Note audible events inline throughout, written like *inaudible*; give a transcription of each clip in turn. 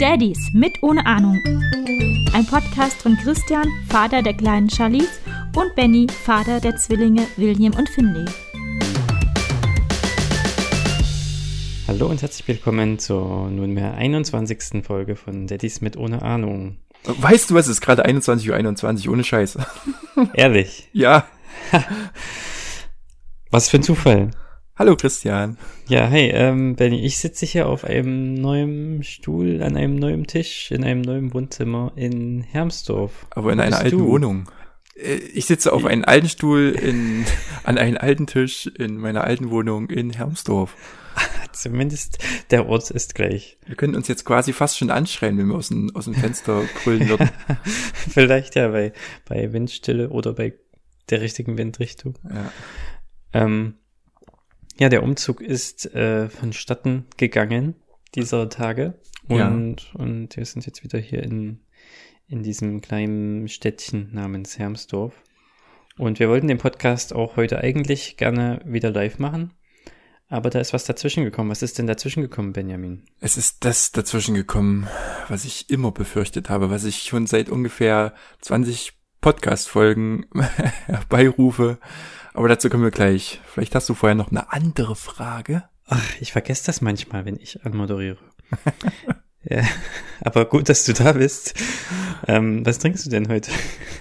Daddies mit ohne Ahnung. Ein Podcast von Christian, Vater der kleinen Charlize, und Benny, Vater der Zwillinge William und Finley. Hallo und herzlich willkommen zur nunmehr 21. Folge von Daddies mit ohne Ahnung. Weißt du was, es ist gerade 21.21 Uhr, 21, ohne Scheiß. Ehrlich? *laughs* Ja. *laughs* Was für ein Zufall. Hallo Christian. Ja, hey, ähm, Benny, ich sitze hier auf einem neuen Stuhl, an einem neuen Tisch, in einem neuen Wohnzimmer in Hermsdorf. Aber in Wo einer alten du? Wohnung. Äh, Ich sitze auf einem alten Stuhl in, *laughs* an einem alten Tisch in meiner alten Wohnung in Hermsdorf. *laughs* Zumindest der Ort ist gleich. Wir können uns jetzt quasi fast schon anschreien, wenn wir aus dem, aus dem Fenster brüllen würden. *laughs* Vielleicht ja bei, bei Windstille oder bei der richtigen Windrichtung. Ja. Ähm, ja, der Umzug ist äh, vonstatten gegangen dieser Tage. Ja. Und, und wir sind jetzt wieder hier in, in diesem kleinen Städtchen namens Hermsdorf. Und wir wollten den Podcast auch heute eigentlich gerne wieder live machen. Aber da ist was dazwischen gekommen. Was ist denn dazwischen gekommen, Benjamin? Es ist das dazwischen gekommen, was ich immer befürchtet habe, was ich schon seit ungefähr 20 Podcast-Folgen *laughs* herbeirufe. Aber dazu kommen wir gleich. Vielleicht hast du vorher noch eine andere Frage. Ach, ich vergesse das manchmal, wenn ich anmoderiere. *laughs* ja, aber gut, dass du da bist. Ähm, was trinkst du denn heute?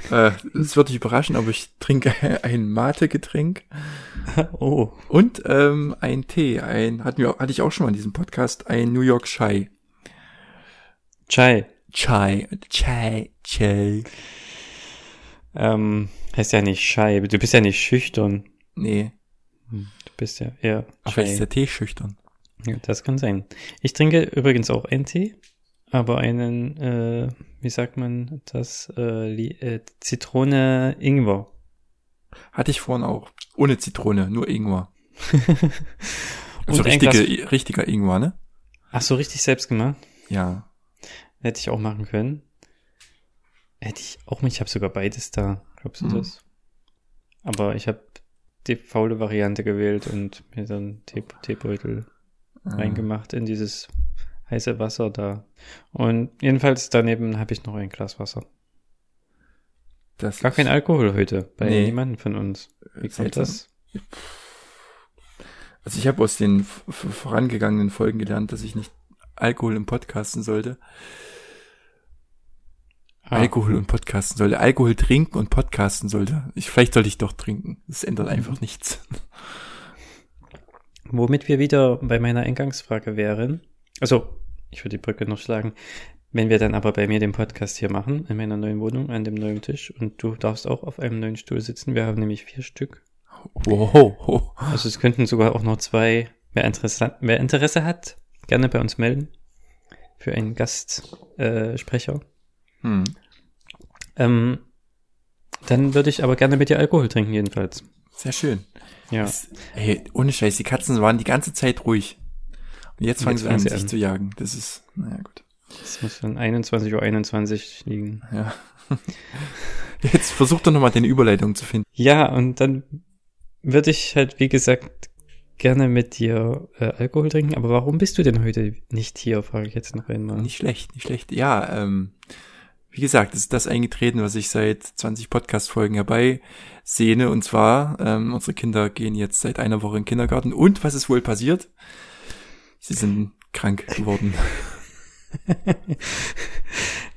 Äh, Es wird dich überraschen, aber ich trinke *laughs* ein Mate-Getränk *laughs* oh, und ähm, ein Tee. Ein hatten wir, hatte ich auch schon mal in diesem Podcast ein New York Chai. Chai. Chai, Chai, Chai. Ähm, heißt ja nicht Schei. Du bist ja nicht schüchtern. Nee, Du bist ja eher aber vielleicht ist der Tee schüchtern. Ja, das kann sein. Ich trinke übrigens auch einen Tee, aber einen, äh, wie sagt man das, äh, äh, Zitrone Ingwer. Hatte ich vorhin auch. Ohne Zitrone, nur Ingwer. *laughs* Also richtige, richtiger Ingwer, ne? Ach so, richtig selbst gemacht? Ja. Hätte ich auch machen können. Hätte ich auch nicht. Ich habe sogar beides da. Glaubst du Mhm. das? Aber ich habe die faule Variante gewählt und mir dann Tee Teebeutel Ah. reingemacht in dieses heiße Wasser da. Und jedenfalls daneben habe ich noch ein Glas Wasser. Das Gar kein Alkohol heute bei Nee. niemandem von uns. Wie kommt das? Also ich habe aus den vorangegangenen Folgen gelernt, dass ich nicht Alkohol im Podcasten sollte. Ah, Alkohol und Podcasten sollte. Alkohol trinken und Podcasten sollte. Ich, vielleicht sollte ich doch trinken. Das ändert einfach nichts. Womit wir wieder bei meiner Eingangsfrage wären. Also, ich würde die Brücke noch schlagen. Wenn wir dann aber bei mir den Podcast hier machen, in meiner neuen Wohnung, an dem neuen Tisch, und du darfst auch auf einem neuen Stuhl sitzen. Wir haben nämlich vier Stück. Wow. Also es könnten sogar auch noch zwei. Wer Interesse, wer Interesse hat, gerne bei uns melden. Für einen Gastsprecher. Äh. Hm. Ähm, dann würde ich aber gerne mit dir Alkohol trinken, jedenfalls. Sehr schön. Ja. Das, ey, ohne Scheiß, die Katzen waren die ganze Zeit ruhig. Und jetzt fangen Jetzt sie an, sie sich an. zu jagen. Das ist, naja, gut. Das muss dann 21.21 Uhr 21 liegen. Ja. *laughs* Jetzt versuch doch nochmal deine Überleitung zu finden. Ja, und dann würde ich halt, wie gesagt, gerne mit dir äh, Alkohol trinken. Aber warum bist du denn heute nicht hier, frage ich jetzt noch einmal. Nicht schlecht, nicht schlecht. Ja, ähm, wie gesagt, es ist das eingetreten, was ich seit 20 Podcast-Folgen herbei sehne. Und zwar, ähm, unsere Kinder gehen jetzt seit einer Woche in den Kindergarten. Und was ist wohl passiert? Sie sind krank geworden. *laughs*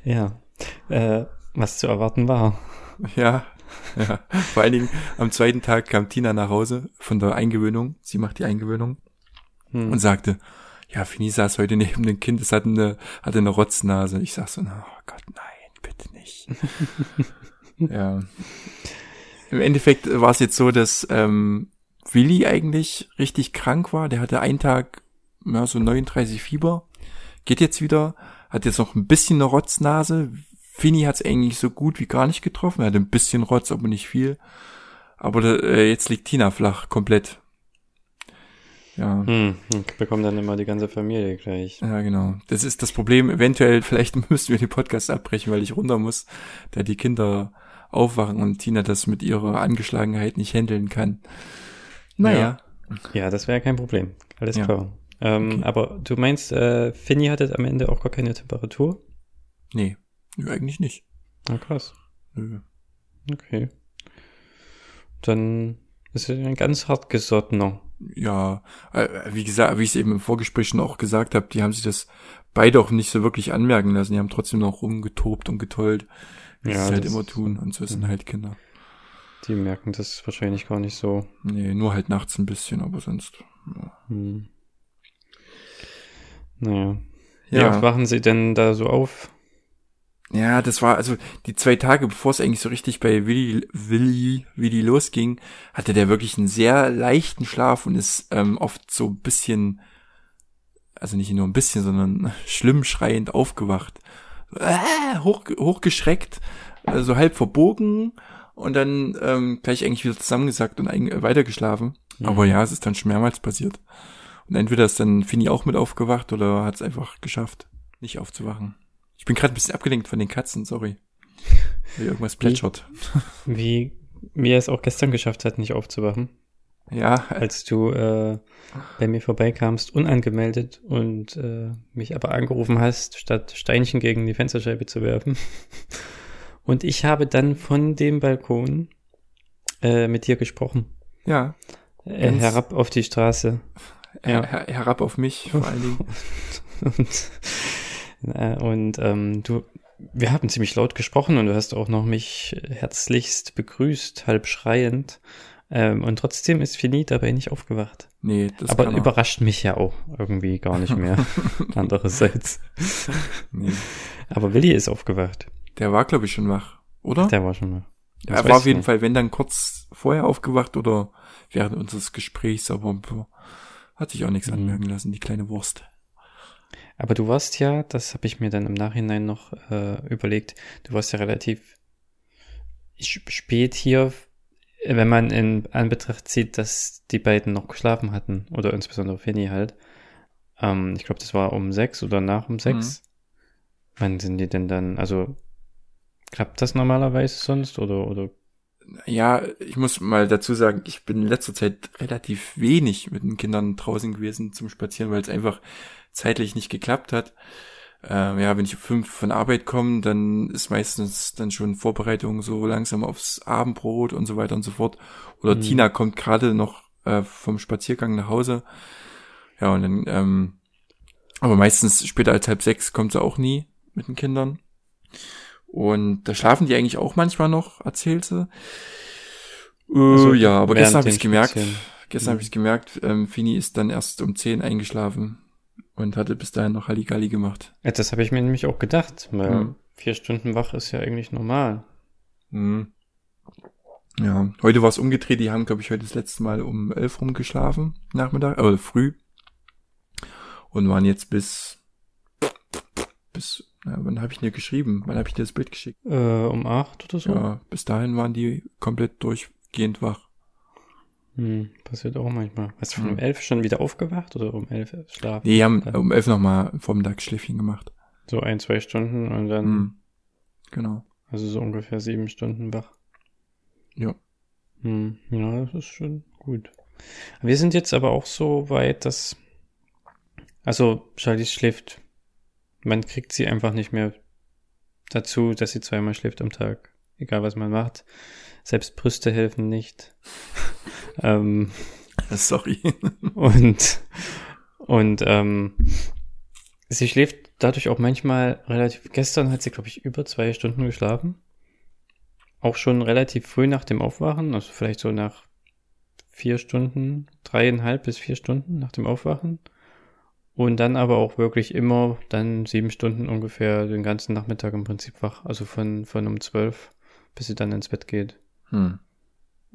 Ja, äh, was zu erwarten war. ja, ja. Vor allen Dingen am zweiten Tag kam Tina nach Hause von der Eingewöhnung. Sie macht die Eingewöhnung Hm. und sagte, ja, Fini saß heute neben dem Kind, es hatte eine, hatte eine Rotznase. Ich sag so, oh Gott, nein, bitte nicht. *laughs* ja. Im Endeffekt war es jetzt so, dass ähm, Willi eigentlich richtig krank war. Der hatte einen Tag ja, so 39 Fieber. Geht jetzt wieder. Hat jetzt noch ein bisschen eine Rotznase. Fini hat es eigentlich so gut wie gar nicht getroffen. Er hatte ein bisschen Rotz, aber nicht viel. Aber äh, jetzt liegt Tina flach, komplett. Ja. Hm, ich bekomme dann immer die ganze Familie gleich. Ja, genau. Das ist das Problem. Eventuell, vielleicht *laughs* müssten wir den Podcast abbrechen, weil ich runter muss, da die Kinder aufwachen und Tina das mit ihrer Angeschlagenheit nicht handeln kann. Naja. Ja, das wäre kein Problem. Alles Ja. klar. Ähm, Okay. Aber du meinst, äh, Finny hatte am Ende auch gar keine Temperatur? Nee, eigentlich nicht. Na krass. Nö. Okay. Dann ist er ein ganz hartgesottener. Ja, äh, wie gesagt, wie ich es eben im Vorgespräch schon auch gesagt habe, die haben sich das beide auch nicht so wirklich anmerken lassen. Die haben trotzdem noch rumgetobt und getollt, wie Ja, sie es halt immer tun. Und so sind Mhm. halt Kinder. Die merken das wahrscheinlich gar nicht so. Nee, nur halt nachts ein bisschen, aber sonst. Ja. Hm. Naja. Wie oft wachen sie denn da so auf? Ja, das war also die zwei Tage, bevor es eigentlich so richtig bei Willi, Willi, Willi losging, hatte der wirklich einen sehr leichten Schlaf und ist ähm, oft so ein bisschen, also nicht nur ein bisschen, sondern *laughs* schlimm schreiend aufgewacht. Äh, hoch, hochgeschreckt, äh, so halb verbogen und dann ähm, gleich eigentlich wieder zusammengesackt und eigentlich weitergeschlafen. Mhm. Aber ja, es ist dann schon mehrmals passiert. Und entweder ist dann Fini auch mit aufgewacht oder hat es einfach geschafft, nicht aufzuwachen. Ich bin gerade ein bisschen abgelenkt von den Katzen, sorry. Weil irgendwas plätschert. *laughs* Wie, wie er es auch gestern geschafft hat, nicht aufzuwachen. Ja, Als du äh, bei mir vorbeikamst, unangemeldet und äh, mich aber angerufen hast, statt Steinchen gegen die Fensterscheibe zu werfen. *laughs* Und ich habe dann von dem Balkon äh, mit dir gesprochen. ja. Äh, herab auf die Straße. Ja. Her her herab auf mich vor allen Dingen. *laughs* und und ähm, du, wir haben ziemlich laut gesprochen und du hast auch noch mich herzlichst begrüßt, halb schreiend. Ähm, und trotzdem ist Fini dabei nicht aufgewacht. Nee, das Aber er. überrascht mich ja auch irgendwie gar nicht mehr. *laughs* Andererseits. Nee. Aber Willi ist aufgewacht. Der war, glaube ich, schon wach, oder? Der war schon mal. Das er war auf jeden nicht. Fall, wenn dann kurz vorher aufgewacht oder während unseres Gesprächs, aber hat sich auch nichts Mhm. anmerken lassen, die kleine Wurst. Aber du warst ja, das habe ich mir dann im Nachhinein noch äh, überlegt, du warst ja relativ spät hier, wenn man in Anbetracht zieht, dass die beiden noch geschlafen hatten, oder insbesondere Finny halt. Ähm, ich glaube, das war um sechs oder nach um sechs. Wann sind die denn dann, also klappt das normalerweise sonst oder, oder Ja, ich muss mal dazu sagen, ich bin in letzter Zeit relativ wenig mit den Kindern draußen gewesen zum Spazieren, weil es einfach zeitlich nicht geklappt hat. Ähm, ja, wenn ich um fünf von Arbeit komme, dann ist meistens dann schon Vorbereitung so langsam aufs Abendbrot und so weiter und so fort. Oder Mhm. Tina kommt gerade noch äh, vom Spaziergang nach Hause. Ja, und dann, ähm, aber meistens später als halb sechs kommt sie auch nie mit den Kindern. Und da schlafen die eigentlich auch manchmal noch, erzählt sie. Äh, Also ja, aber gestern habe ich gemerkt, gestern habe Mhm. ich gemerkt, ähm, Fini ist dann erst um 10 eingeschlafen und hatte bis dahin noch Halligalli gemacht. Ja, das habe ich mir nämlich auch gedacht, weil Mhm. vier Stunden wach ist ja eigentlich normal. Mhm. Ja, heute war es umgedreht, die haben, glaube ich, heute das letzte Mal um 11 rumgeschlafen, Nachmittag, oder früh. Und waren jetzt bis, bis, na, wann habe ich dir geschrieben? Wann habe ich dir das Bild geschickt? Äh, um acht oder so? Ja, bis dahin waren die komplett durchgehend wach. Hm, passiert auch manchmal. Hast du von Hm. um elf schon wieder aufgewacht oder um elf schlafen? Nee, die haben um 11 nochmal Vormittagsschläfchen gemacht. So ein, zwei Stunden und dann, Mhm. Genau. also so ungefähr sieben Stunden wach. Ja. Hm, ja, das ist schon gut. Wir sind jetzt aber auch so weit, dass, also Charlie schläft, man kriegt sie einfach nicht mehr dazu, dass sie zweimal schläft am Tag. Egal was man macht. Selbst Brüste helfen nicht. Ähm, *laughs* Sorry. Und, und ähm, sie schläft dadurch auch manchmal relativ. Gestern hat sie, glaube ich, über zwei Stunden geschlafen. Auch schon relativ früh nach dem Aufwachen, also vielleicht so nach vier Stunden, dreieinhalb bis vier Stunden nach dem Aufwachen. Und dann aber auch wirklich immer dann sieben Stunden ungefähr den ganzen Nachmittag im Prinzip wach. Also von, von um zwölf, bis sie dann ins Bett geht. Hm.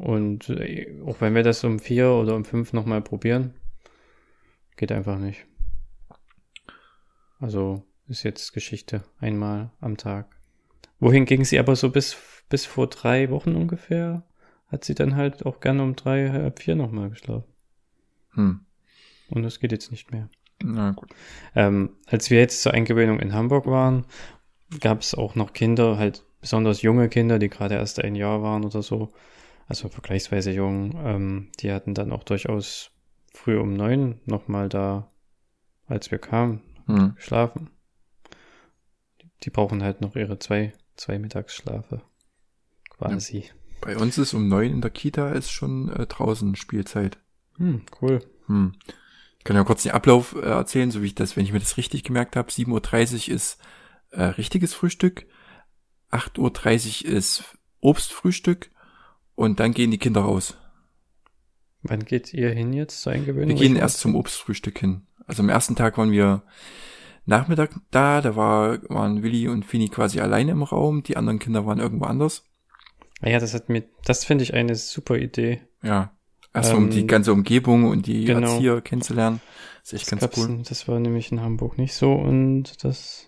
Und äh, auch wenn wir das um vier oder um fünf nochmal probieren, geht einfach nicht. Also ist jetzt Geschichte. Einmal am Tag. Wohin ging sie aber so bis, bis vor drei Wochen ungefähr? Hat sie dann halt auch gerne um drei, halb vier nochmal geschlafen. Hm. Und das geht jetzt nicht mehr. Na gut. Ähm, als wir jetzt zur Eingewöhnung in Hamburg waren, gab es auch noch Kinder, halt besonders junge Kinder, die gerade erst ein Jahr waren oder so. Also vergleichsweise jung, ähm, die hatten dann auch durchaus früh um neun nochmal da, als wir kamen, Hm. geschlafen. Die brauchen halt noch ihre zwei, zwei Mittagsschlafe. Quasi. Bei uns ist um neun in der Kita ist schon äh, draußen Spielzeit. Hm, cool. Hm. Ich kann ja kurz den Ablauf äh, erzählen, so wie ich das, wenn ich mir das richtig gemerkt habe. 7.30 Uhr ist äh, richtiges Frühstück, 8.30 Uhr ist Obstfrühstück und dann gehen die Kinder raus. Wann geht ihr hin jetzt zur Eingewöhnung? Wir gehen erst zum Obstfrühstück hin. Also am ersten Tag waren wir Nachmittag da, da war, waren Willi und Fini quasi alleine im Raum, die anderen Kinder waren irgendwo anders. Ah ja, das hat mir, das finde ich eine super Idee. Ja. Um Ähm, die ganze Umgebung und die genau. Erzieher kennenzulernen. Das ist echt Das, ganz cool. das war nämlich in Hamburg nicht so und das,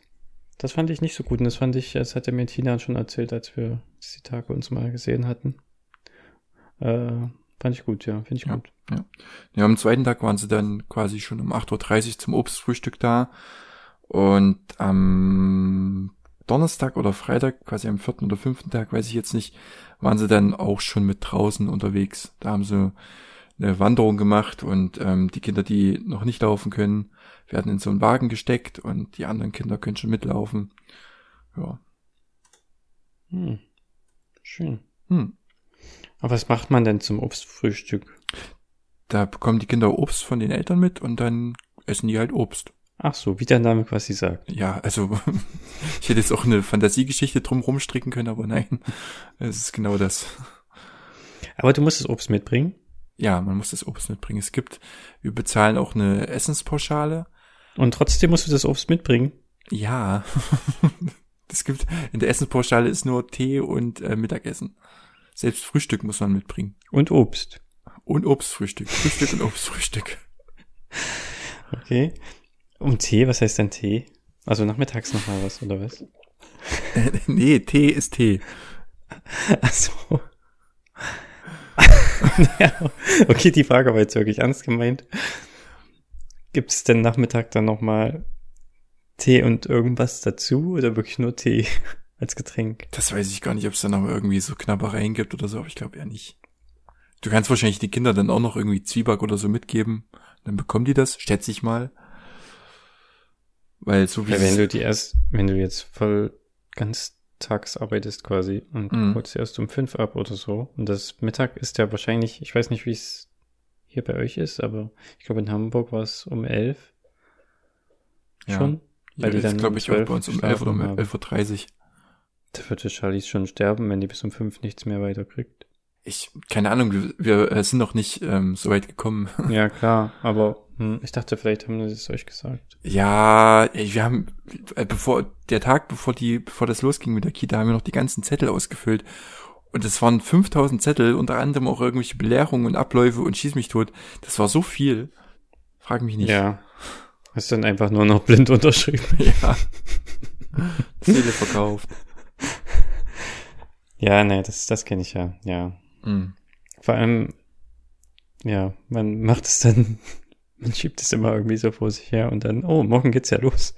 das fand ich nicht so gut. Und das fand ich, das hatte mir Tina schon erzählt, als wir die Tage uns mal gesehen hatten. Äh, fand ich gut, ja, finde ich Ja. gut. Ja, am zweiten Tag waren sie dann quasi schon um 8.30 Uhr zum Obstfrühstück da. Und am Donnerstag oder Freitag, quasi am vierten oder fünften Tag, weiß ich jetzt nicht, waren sie dann auch schon mit draußen unterwegs. Da haben sie eine Wanderung gemacht und ähm, die Kinder, die noch nicht laufen können, werden in so einen Wagen gesteckt und die anderen Kinder können schon mitlaufen. Ja. Hm. Schön. Hm. Aber was macht man denn zum Obstfrühstück? Da bekommen die Kinder Obst von den Eltern mit und dann essen die halt Obst. Ach so, wie der Name quasi sagt. Ja, also *laughs* ich hätte jetzt auch eine Fantasiegeschichte drum rumstricken können, aber nein, es ist genau das. Aber du musst das Obst mitbringen. Ja, man muss das Obst mitbringen. Es gibt, wir bezahlen auch eine Essenspauschale. Und trotzdem musst du das Obst mitbringen. Ja, *laughs* es gibt, in der Essenspauschale ist nur Tee und äh, Mittagessen. Selbst Frühstück muss man mitbringen. Und Obst. Und Obstfrühstück. Frühstück und Obstfrühstück. Okay. Und Tee, was heißt denn Tee? Also nachmittags noch mal was, oder was? *laughs* nee, Tee ist Tee. Ach so. ja, *laughs* okay, die Frage war jetzt wirklich ernst gemeint. Gibt es denn Nachmittag dann noch mal Tee und irgendwas dazu oder wirklich nur Tee als Getränk? Das weiß ich gar nicht, ob es da noch irgendwie so Knabbereien gibt oder so, aber ich glaube eher nicht. Du kannst wahrscheinlich die Kinder dann auch noch irgendwie Zwieback oder so mitgeben. Dann bekommen die das, schätze ich mal. Weil so wie Ja, wenn du die erst, wenn du jetzt voll ganz tags arbeitest quasi und Mhm. holst erst um fünf ab oder so. Und das Mittag ist ja wahrscheinlich, ich weiß nicht, wie es hier bei euch ist, aber ich glaube in Hamburg war es um elf Ja. schon. ja, weil die ist, dann glaube um ich, auch 12 bei uns um 11 oder um. 11.30 Uhr. Da würde Charlies schon sterben, wenn die bis um fünf nichts mehr weiterkriegt. Ich, keine Ahnung, wir, wir äh, sind noch nicht ähm, so weit gekommen. *laughs* ja, klar, aber hm, ich dachte, vielleicht haben sie es euch gesagt. Ja, wir haben, äh, bevor, der Tag, bevor die, bevor das losging mit der Kita, haben wir noch die ganzen Zettel ausgefüllt. Und es waren 5000 Zettel, unter anderem auch irgendwelche Belehrungen und Abläufe und schieß mich tot. Das war so viel. Frag mich nicht. Ja. Hast dann einfach nur noch blind unterschrieben. *laughs* ja. Seele verkauft. Ja, nee, das, das kenne ich ja, ja. Mhm. Vor allem, ja, man macht es dann, *laughs* man schiebt es immer irgendwie so vor sich her und dann, oh, morgen geht's ja los.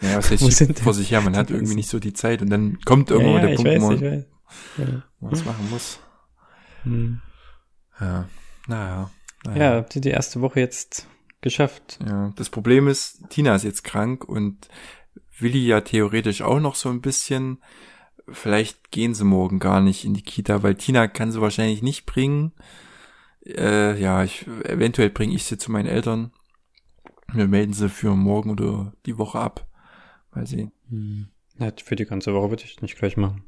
Ja, was *laughs* heißt Wo schiebt vor sich her? Man hat irgendwie nicht so die Zeit und dann kommt irgendwann ja, ja, der Punkt, weiß, wo ich man weiß. Ja. was machen muss. Hm. Ja, naja. ja, naja. habt ihr die erste Woche jetzt geschafft? Ja, das Problem ist, Tina ist jetzt krank und Willi ja theoretisch auch noch so ein bisschen. Vielleicht gehen sie morgen gar nicht in die Kita, weil Tina kann sie wahrscheinlich nicht bringen. Äh, ja, ich, eventuell bringe ich sie zu meinen Eltern. Wir melden sie für morgen oder die Woche ab. Mal sehen. Hm. Ja, für die ganze Woche würde ich nicht gleich machen.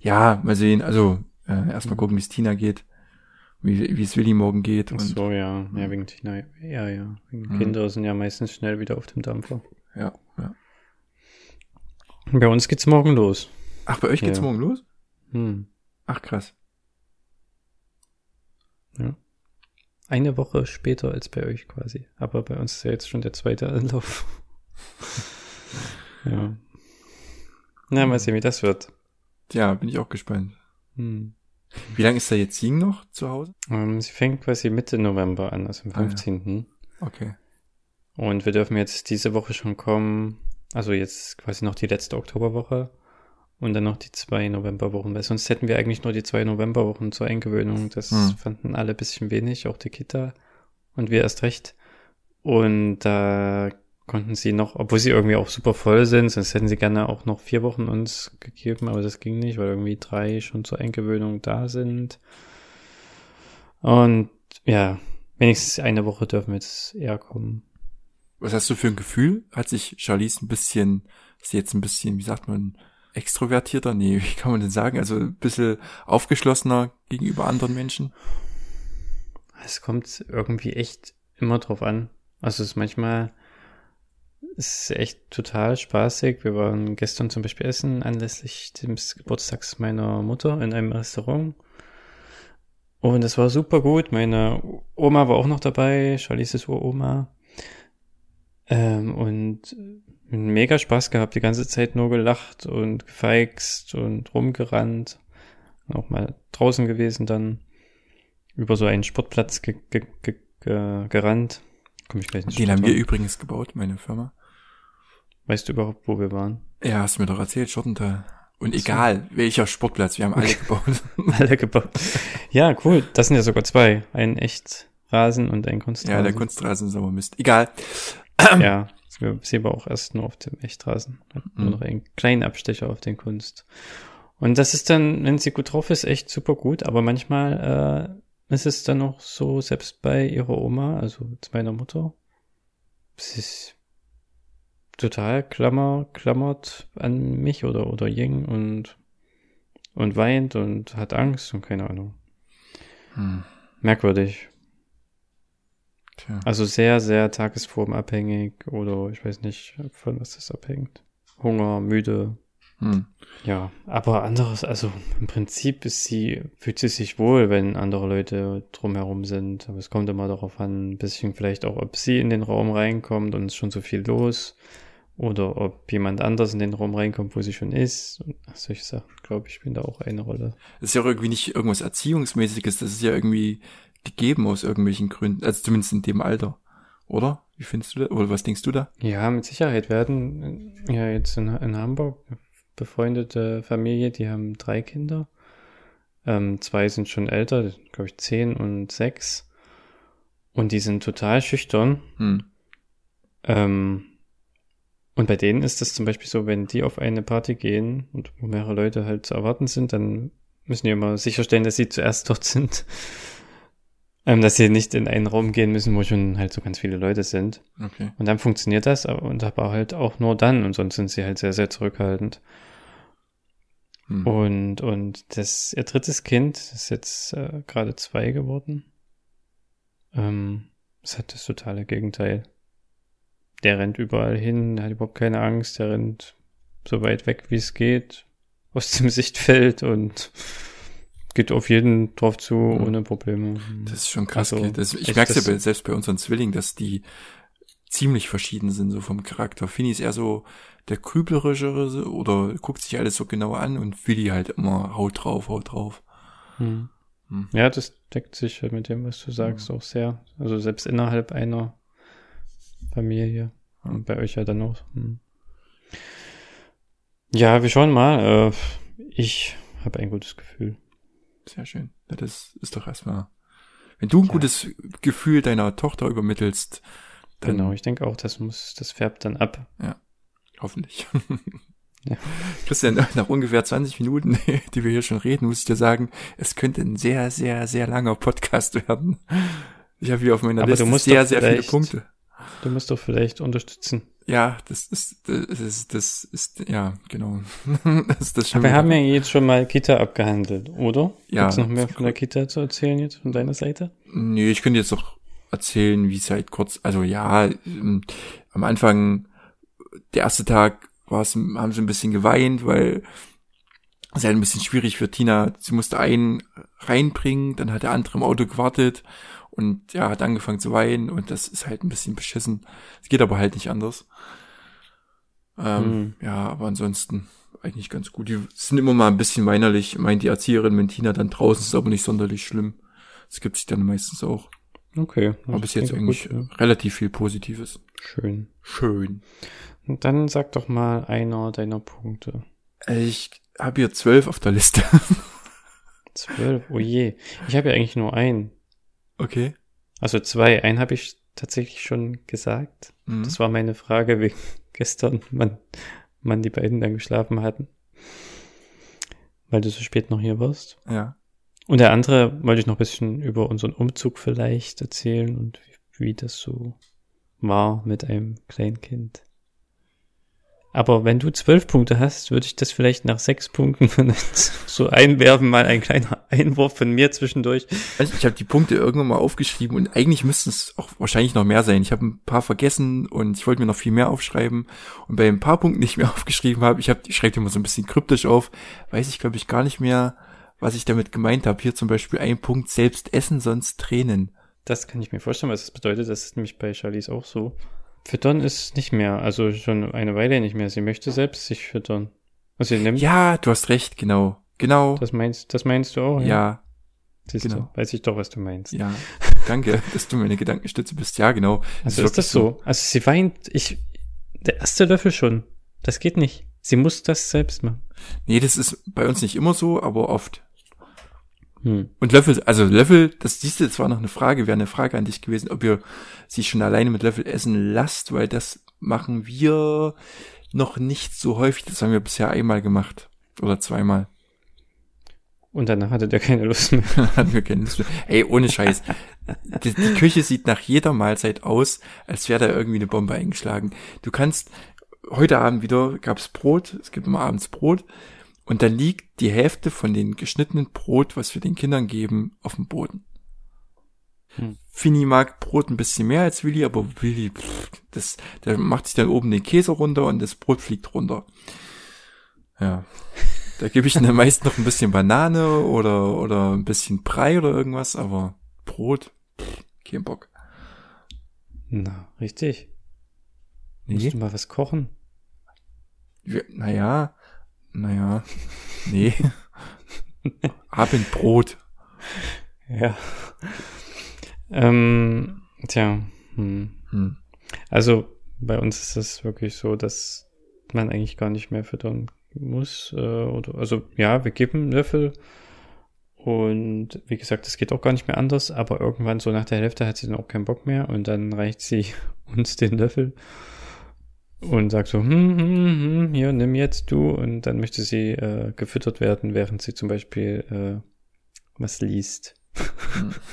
Ja, mal sehen. Also, äh, erstmal gucken, wie es Tina geht. Wie, es Willi morgen geht. Ach Und, so, ja, ja, wegen Tina, ja, ja. Wegen Mhm. Kinder sind ja meistens schnell wieder auf dem Dampfer. ja, ja. Bei uns geht's morgen los. Ach, bei euch geht's Ja. morgen los? Hm. Ach, krass. Eine Woche später als bei euch quasi. Aber bei uns ist ja jetzt schon der zweite Anlauf. *laughs* ja. Na, mal sehen, wie das wird. Ja, bin ich auch gespannt. Hm. Wie lange ist da jetzt Ying noch zu Hause? Ähm, sie fängt quasi Mitte November an, also am Ah, ja. 15. Okay. Und wir dürfen jetzt diese Woche schon kommen. Also jetzt quasi noch die letzte Oktoberwoche. Und dann noch die zwei Novemberwochen, weil sonst hätten wir eigentlich nur die zwei Novemberwochen zur Eingewöhnung. Das Hm. fanden alle ein bisschen wenig, auch die Kita und wir erst recht. Und da konnten sie noch, obwohl sie irgendwie auch super voll sind, sonst hätten sie gerne auch noch vier Wochen uns gegeben, aber das ging nicht, weil irgendwie drei schon zur Eingewöhnung da sind. Und ja, wenigstens eine Woche dürfen wir jetzt eher kommen. Was hast du für ein Gefühl? Hat sich Charlize ein bisschen, ist jetzt ein bisschen, wie sagt man, extrovertierter? Nee, *laughs* wie kann man denn sagen? Also ein bisschen aufgeschlossener gegenüber anderen Menschen? Es kommt irgendwie echt immer drauf an. Also es ist manchmal es ist echt total spaßig. Wir waren gestern zum Beispiel essen anlässlich des Geburtstags meiner Mutter in einem Restaurant. Und es war super gut. Meine Oma war auch noch dabei, Charlises Uroma. Ähm, und mega Spaß gehabt, die ganze Zeit nur gelacht und gefeixt und rumgerannt. Auch mal draußen gewesen dann über so einen Sportplatz ge ge ge ge gerannt. Komm ich gleich ins Den haben wir übrigens gebaut, meine Firma. Weißt du überhaupt, wo wir waren? Ja, hast du mir doch erzählt, Schottental. Und So. egal, welcher Sportplatz, wir haben alle gebaut. *laughs* Alle gebaut. Ja, cool. Das sind ja sogar zwei. Ein echt Rasen und ein Kunstrasen. ja, der Kunstrasen ist aber Mist. Egal. Ja, wir sehen wir auch erst nur auf dem Echtrasen. Mhm. noch einen kleinen Abstecher auf den Kunst. Und das ist dann, wenn sie gut drauf ist, echt super gut. Aber manchmal äh, ist es dann auch so, selbst bei ihrer Oma, also zu meiner Mutter, sie ist total klammer, klammert an mich oder, oder Ying und, und weint und hat Angst und keine Ahnung. Hm, Merkwürdig. Tja. Also sehr, sehr tagesformabhängig oder ich weiß nicht, von was das abhängt. Hunger, müde. Hm. Ja, aber anderes, also im Prinzip ist sie, fühlt sie sich wohl, wenn andere Leute drumherum sind. Aber es kommt immer darauf an, ein bisschen vielleicht auch, ob sie in den Raum reinkommt und es ist schon so viel los. Oder ob jemand anders in den Raum reinkommt, wo sie schon ist. Solche Sachen, glaube ich, spielen da auch eine Rolle. Das ist ja auch irgendwie nicht irgendwas Erziehungsmäßiges, das ist ja irgendwie gegeben aus irgendwelchen Gründen, also zumindest in dem Alter. Oder? Wie findest du das? Oder was denkst du da? Ja, mit Sicherheit werden äh, ja jetzt in, in Hamburg befreundete Familie, die haben drei Kinder. Ähm, zwei sind schon älter, glaube ich zehn und sechs. Und die sind total schüchtern. Hm. Ähm, und bei denen ist es zum Beispiel so, wenn die auf eine Party gehen und wo mehrere Leute halt zu erwarten sind, dann müssen die immer sicherstellen, dass sie zuerst dort sind. Ähm, dass sie nicht in einen Raum gehen müssen, wo schon halt so ganz viele Leute sind. Okay. Und dann funktioniert das, aber, und aber halt auch nur dann. Und sonst sind sie halt sehr, sehr zurückhaltend. Hm. Und, und das, ihr drittes Kind ist jetzt äh, gerade zwei geworden. Ähm, es hat das totale Gegenteil. Der rennt überall hin, der hat überhaupt keine Angst, der rennt so weit weg, wie es geht, *laughs* aus dem Sichtfeld und geht auf jeden drauf zu, Mhm. ohne Probleme. Das ist schon krass. Also, das, ich merke ja das- bei, selbst bei unseren Zwillingen, dass die ziemlich verschieden sind, so vom Charakter. Fini ist eher so der grüblerischere oder guckt sich alles so genau an und Willi halt immer haut drauf, haut drauf. Hm. Hm. Ja, das deckt sich halt mit dem, was du sagst, auch sehr. Also selbst innerhalb einer Familie. Ja. Und bei euch ja dann auch. Hm. Ja, wir schauen mal. Äh, ich habe ein gutes Gefühl. Sehr schön. Ja, das ist doch erstmal. Wenn du ein Ja. gutes Gefühl deiner Tochter übermittelst, dann Genau, ich denke auch, das muss, das färbt dann ab. hoffentlich. *laughs* Ja. Christian, nach ungefähr 20 Minuten, *laughs* die wir hier schon reden, muss ich dir sagen, es könnte ein sehr, sehr, sehr langer Podcast werden. Ich habe hier auf meiner Aber Liste sehr, sehr viele Punkte. Du musst doch vielleicht unterstützen. Ja, das ist, das ist, das ist, ja, genau. *laughs* das ist das schon Aber wir haben ja jetzt schon mal Kita abgehandelt, oder? Ja. Gibt's noch mehr von der Kita zu erzählen jetzt von deiner Seite? Nee, ich könnte jetzt noch erzählen, wie es halt kurz, also ja, ähm, am Anfang, der erste Tag haben sie ein bisschen geweint, weil es halt ein bisschen schwierig für Tina. Sie musste einen reinbringen, dann hat der andere im Auto gewartet und ja, hat angefangen zu weinen und das ist halt ein bisschen beschissen. Es geht aber halt nicht anders. Ähm, Hm. Ja, aber ansonsten eigentlich ganz gut. Die sind immer mal ein bisschen weinerlich, meint die Erzieherin, wenn Tina dann draußen ist, aber nicht sonderlich schlimm. Das gibt sich dann meistens auch. Okay. Aber bis jetzt eigentlich gut, ja. relativ viel Positives. Schön. Schön. Und dann sag doch mal einer deiner Punkte. Ich habe hier zwölf auf der Liste. *laughs* Zwölf, oh je. Ich habe ja eigentlich nur einen. Okay. Also zwei. Einen habe ich tatsächlich schon gesagt. Mhm. Das war meine Frage wegen *laughs* gestern, wann, wann die beiden dann geschlafen hatten. Weil du so spät noch hier warst. Ja. Und der andere wollte ich noch ein bisschen über unseren Umzug vielleicht erzählen und wie, wie das so war mit einem Kleinkind. Aber wenn du zwölf Punkte hast, würde ich das vielleicht nach sechs Punkten *laughs* so einwerfen, mal ein kleiner Einwurf von mir zwischendurch. Also ich habe die Punkte irgendwann mal aufgeschrieben und eigentlich müssten es auch wahrscheinlich noch mehr sein. Ich habe ein paar vergessen und ich wollte mir noch viel mehr aufschreiben. Und bei ein paar Punkten, die ich mir *laughs* aufgeschrieben habe, ich habe, ich schreibe die immer so ein bisschen kryptisch auf, weiß ich glaube ich gar nicht mehr, was ich damit gemeint habe. Hier zum Beispiel ein Punkt, selbst essen, sonst Tränen. Das kann ich mir vorstellen, was das bedeutet. Das ist nämlich bei Charlize auch so. Füttern ist nicht mehr, also schon eine Weile nicht mehr. Sie möchte selbst sich füttern. Also sie nimmt, Ja, du hast recht, genau. Genau. das meinst, das meinst du auch? ja, Siehst genau. du, weiß ich doch, was du meinst. ja. Danke, *laughs* dass du meine Gedankenstütze bist. Ja, genau. Also ist das so? Also sie weint, ich, der erste Löffel schon. Das geht nicht. Sie muss das selbst machen. Nee, das ist bei uns nicht immer so, aber oft. Hm. Und Löffel, also Löffel, das siehst du, das war noch eine Frage, wäre eine Frage an dich gewesen, ob ihr sie schon alleine mit Löffel essen lasst, weil das machen wir noch nicht so häufig. Das haben wir bisher einmal gemacht. Oder zweimal. Und danach hatte der keine Lust mehr. *laughs* Hatten wir keine Lust mehr. Ey, ohne Scheiß. Die, die Küche sieht nach jeder Mahlzeit aus, als wäre da irgendwie eine Bombe eingeschlagen. Du kannst, heute Abend wieder gab's Brot, es gibt immer abends Brot, und dann liegt die Hälfte von den geschnittenen Brot, was wir den Kindern geben, auf dem Boden. Hm. Fini mag Brot ein bisschen mehr als Willi, aber Willi, pff, das, der macht sich dann oben den Käse runter und das Brot fliegt runter. Ja. Da gebe ich dann *laughs* meist noch ein bisschen Banane oder, oder ein bisschen Brei oder irgendwas, aber Brot, pff, kein Bock. Na, richtig. Nee. Musst du mal was kochen? Wir, naja, naja, nee. *laughs* Abendbrot. Ja. Ähm, tja. Hm. Hm. Also bei uns ist es wirklich so, dass man eigentlich gar nicht mehr füttern muss. Äh, oder, also ja, wir geben einen Löffel. Und wie gesagt, es geht auch gar nicht mehr anders, aber irgendwann so nach der Hälfte hat sie dann auch keinen Bock mehr und dann reicht sie *laughs* uns den Löffel und sagt so, hm, hm, hm, hier, nimm jetzt du und dann möchte sie äh, gefüttert werden, während sie zum Beispiel äh, was liest. Hm. *laughs*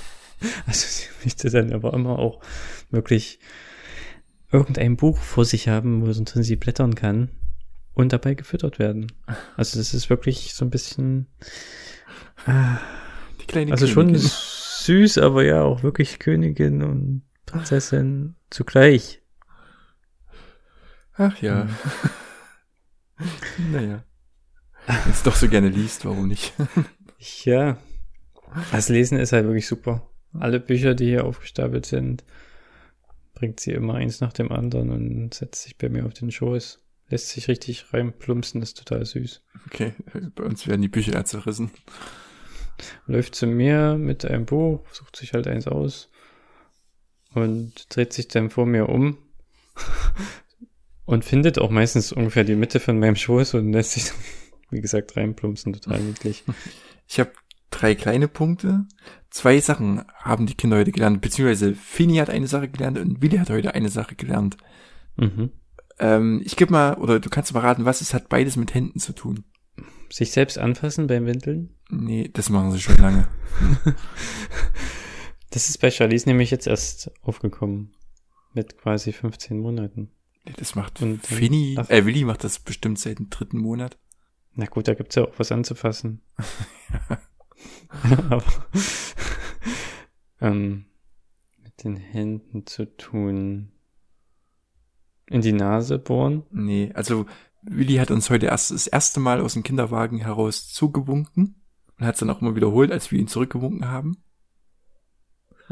Also sie möchte dann aber immer auch wirklich irgendein Buch vor sich haben, wo sonst sie blättern kann und dabei gefüttert werden. Also das ist wirklich so ein bisschen, ah, Die kleine also schon Königin. süß, aber ja auch wirklich Königin und Prinzessin zugleich. Ach ja. *laughs* naja. Wenn es doch so gerne liest, warum nicht? *laughs* Ja, das Lesen ist halt wirklich super. Alle Bücher, die hier aufgestapelt sind, bringt sie immer eins nach dem anderen und setzt sich bei mir auf den Schoß. Lässt sich richtig reinplumpsen, ist total süß. Okay, bei uns werden die Bücher zerrissen. Läuft zu mir mit einem Buch, sucht sich halt eins aus und dreht sich dann vor mir um *laughs* und findet auch meistens ungefähr die Mitte von meinem Schoß und lässt sich, *laughs* wie gesagt, reinplumpsen, total niedlich. *laughs* Ich habe drei kleine Punkte. Zwei Sachen haben die Kinder heute gelernt, beziehungsweise Fini hat eine Sache gelernt und Willi hat heute eine Sache gelernt. Mhm. Ähm, ich gebe mal, oder du kannst mal raten, was es hat beides mit Händen zu tun. Sich selbst anfassen beim Windeln? Nee, das machen sie schon lange. *laughs* Das ist bei Charlize nämlich jetzt erst aufgekommen. Mit quasi 15 Monaten. Das macht Und- Ach. äh, Willi macht das bestimmt seit dem dritten Monat. Na gut, da gibt's ja auch was anzufassen. *laughs* Aber ähm, mit den Händen zu tun. In die Nase bohren? Nee, also Willi hat uns heute erst das erste Mal aus dem Kinderwagen heraus zugewunken und hat es dann auch immer wiederholt, als wir ihn zurückgewunken haben.